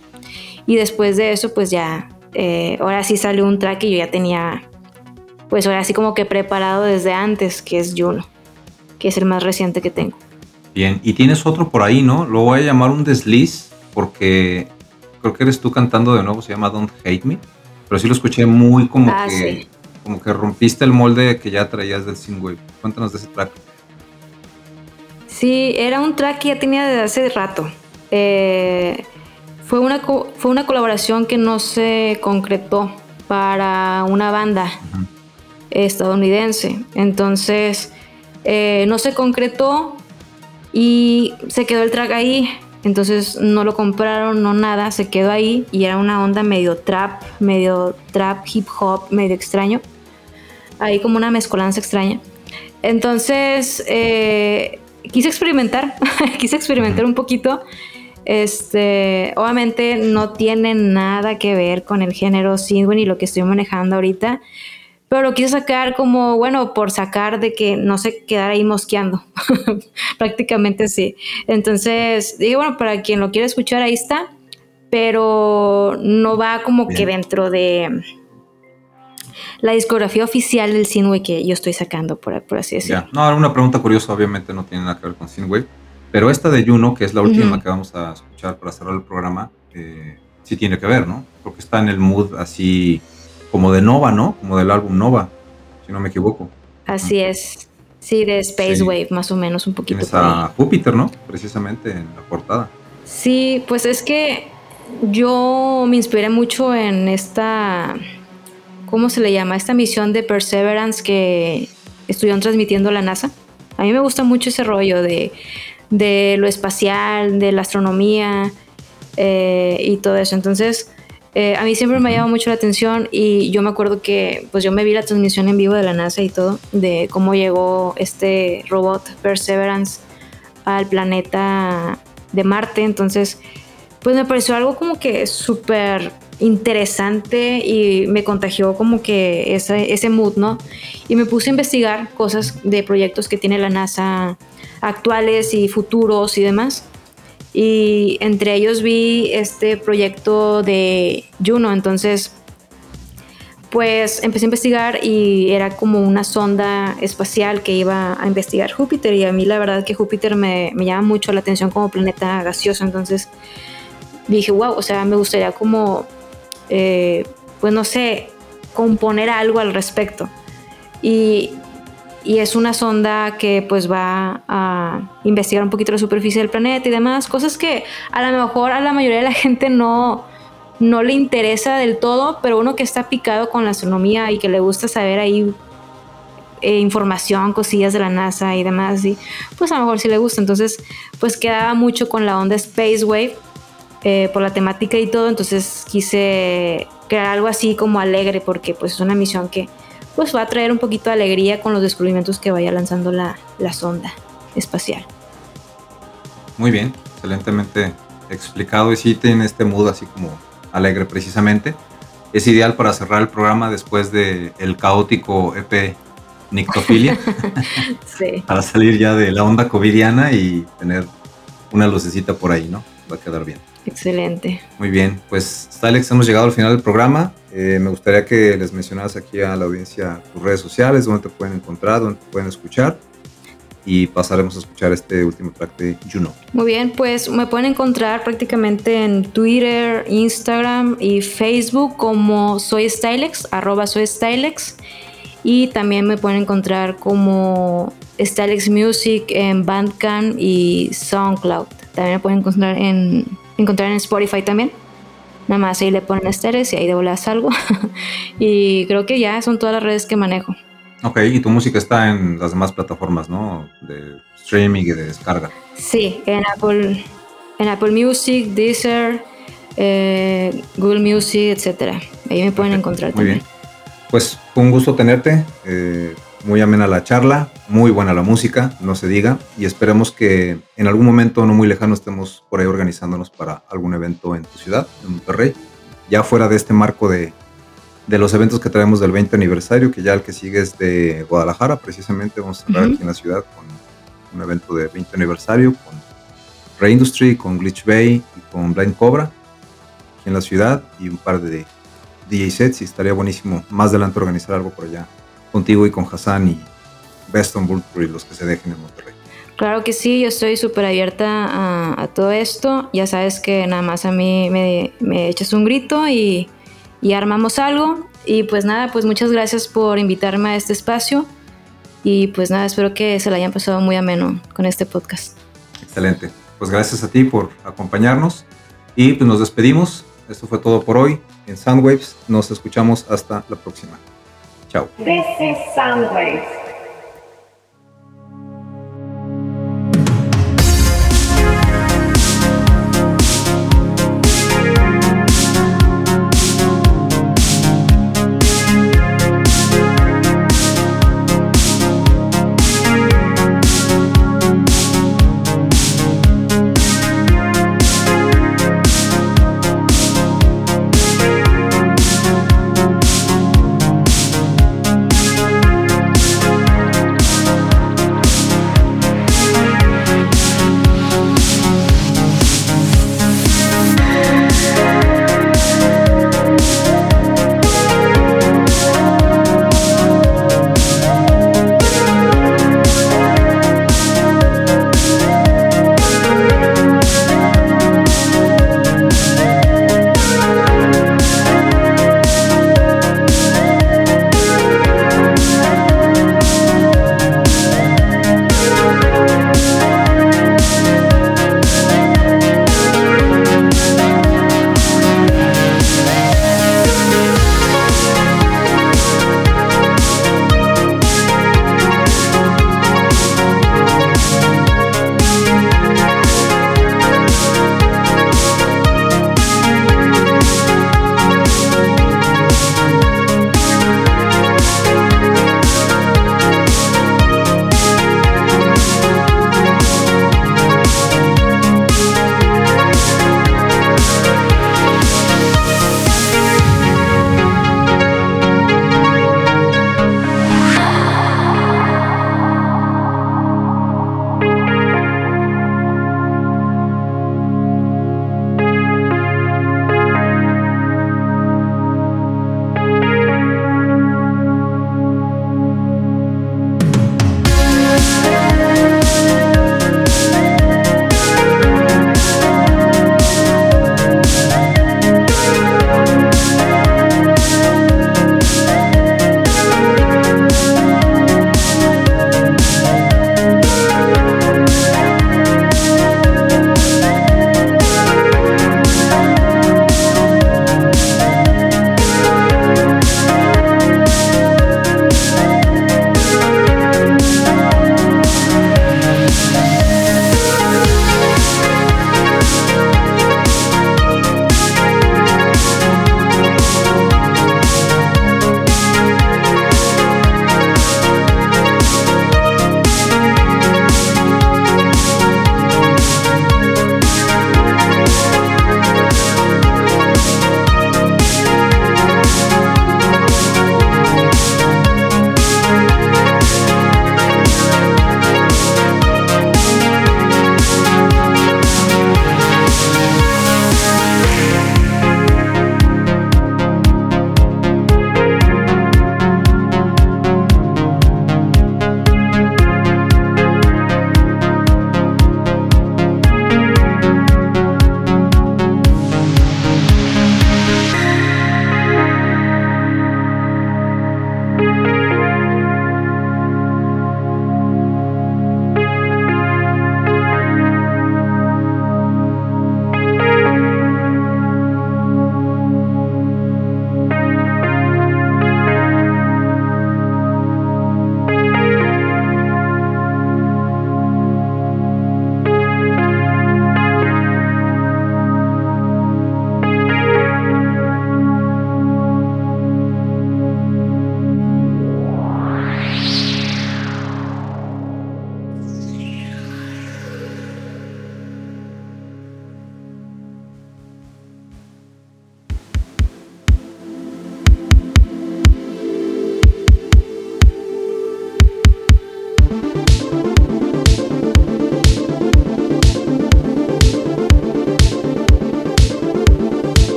[SPEAKER 2] Y después de eso, pues ya, eh, ahora sí salió un track que yo ya tenía, pues ahora sí como que preparado desde antes, que es Juno, que es el más reciente que tengo.
[SPEAKER 1] Bien, y tienes otro por ahí, ¿no? Lo voy a llamar un desliz porque creo que eres tú cantando de nuevo, se llama Don't Hate Me, pero sí lo escuché muy como
[SPEAKER 2] Ah,
[SPEAKER 1] que
[SPEAKER 2] sí.
[SPEAKER 1] como que rompiste el molde que ya traías del Synthwave. Cuéntanos de ese track.
[SPEAKER 2] Sí, era un track que ya tenía desde hace rato. Eh, fue, una co- fue una colaboración que no se concretó para una banda estadounidense. Entonces, eh, no se concretó y se quedó el track ahí. Entonces no lo compraron, no nada, se quedó ahí y era una onda medio trap, medio trap, hip hop, medio extraño. Ahí como una mezcolanza extraña. Entonces eh, quise experimentar, quise experimentar un poquito. Este, obviamente no tiene nada que ver con el género synthwave y lo que estoy manejando ahorita pero lo quise sacar como, bueno, por sacar de que no se quedara ahí mosqueando. Prácticamente sí. Entonces, dije, bueno, para quien lo quiera escuchar, ahí está, pero no va como que dentro de la discografía oficial del Synthwave que yo estoy sacando, por, así decirlo.
[SPEAKER 1] No, una pregunta curiosa, obviamente no tiene nada que ver con Synthwave, pero esta de Juno, que es la última que vamos a escuchar para cerrar el programa, eh, sí tiene que ver, ¿no? Porque está en el mood así como de Nova, ¿no? Como del álbum Nova, si no me equivoco.
[SPEAKER 2] Así es. Sí, de Space Wave, más o menos, un poquito.
[SPEAKER 1] Tienes a Júpiter, ¿no? Precisamente en la portada.
[SPEAKER 2] Sí, pues es que yo me inspiré mucho en esta, ¿cómo se le llama? Esta misión de Perseverance que estuvieron transmitiendo la NASA. A mí me gusta mucho ese rollo de, de lo espacial, de la astronomía eh, y todo eso. Entonces, eh, a mí siempre me ha llamado mucho la atención y yo me acuerdo que pues yo me vi la transmisión en vivo de la NASA y todo, de cómo llegó este robot Perseverance al planeta de Marte, entonces pues me pareció algo como que súper interesante y me contagió como que ese, ese mood, ¿no? Y me puse a investigar cosas de proyectos que tiene la NASA actuales y futuros y demás y entre ellos vi este proyecto de Juno, entonces pues empecé a investigar y era como una sonda espacial que iba a investigar Júpiter. Y a mí la verdad que Júpiter me, llama mucho la atención como planeta gaseoso, entonces dije, wow, o sea, me gustaría como, eh, pues no sé, componer algo al respecto. Y y es una sonda que pues va a investigar un poquito la superficie del planeta y demás, cosas que a lo mejor a la mayoría de la gente no, no le interesa del todo, pero uno que está picado con la astronomía y que le gusta saber ahí eh, información, cosillas de la NASA y demás, y pues a lo mejor sí le gusta. Entonces, pues quedaba mucho con la onda Space Wave eh, por la temática y todo, entonces quise crear algo así como alegre porque pues es una misión que pues va a traer un poquito de alegría con los descubrimientos que vaya lanzando la, sonda espacial.
[SPEAKER 1] Muy bien, excelentemente explicado y sí tiene este mood así como alegre precisamente. Es ideal para cerrar el programa después de el caótico EP Nictofilia. sí. para salir ya de la onda covidiana y tener una lucecita por ahí, ¿no? Va a quedar bien.
[SPEAKER 2] Excelente.
[SPEAKER 1] Muy bien, pues Alex, hemos llegado al final del programa. Eh, me gustaría que les mencionaras aquí a la audiencia tus redes sociales, dónde te pueden encontrar, dónde te pueden escuchar. Y pasaremos a escuchar este último track de Juno.
[SPEAKER 2] Muy bien, pues me pueden encontrar prácticamente en Twitter, Instagram y Facebook como soy Stylex, arroba soy Stylex. Y también me pueden encontrar como Stylex Music en Bandcamp y SoundCloud. También me pueden encontrar en encontrar en Spotify también. Nada más ahí le ponen esteres y ahí de volar algo. y creo que ya son todas las redes que manejo.
[SPEAKER 1] Ok, y tu música está en las demás plataformas, ¿no? De streaming y de descarga.
[SPEAKER 2] Sí, en Apple, en Apple Music, Deezer, eh, Google Music, etcétera. Ahí me pueden encontrar
[SPEAKER 1] Muy bien. Pues un gusto tenerte. Eh, muy amena la charla, muy buena la música, no se diga, y esperemos que en algún momento no muy lejano estemos por ahí organizándonos para algún evento en tu ciudad, en Monterrey, ya fuera de este marco de, de los eventos que traemos del 20 aniversario, que ya el que sigue es de Guadalajara, precisamente vamos a cerrar aquí en la ciudad con un evento de 20 aniversario, con Reindustry, con Glitch Bay y con Blind Cobra, aquí en la ciudad, y un par de DJ sets, y estaría buenísimo más adelante organizar algo por allá contigo y con Hassan y Beston y los que se dejen en Monterrey.
[SPEAKER 2] Claro que sí, yo estoy súper abierta a, todo esto. Ya sabes que nada más a mí me, me echas un grito y, y, armamos algo. Y pues nada, pues muchas gracias por invitarme a este espacio. Y pues nada, espero que se la hayan pasado muy ameno con este podcast.
[SPEAKER 1] Excelente. Pues gracias a ti por acompañarnos. Y pues nos despedimos. Esto fue todo por hoy en Soundwaves. Nos escuchamos hasta la próxima. Chao.
[SPEAKER 3] This is Soundwaves.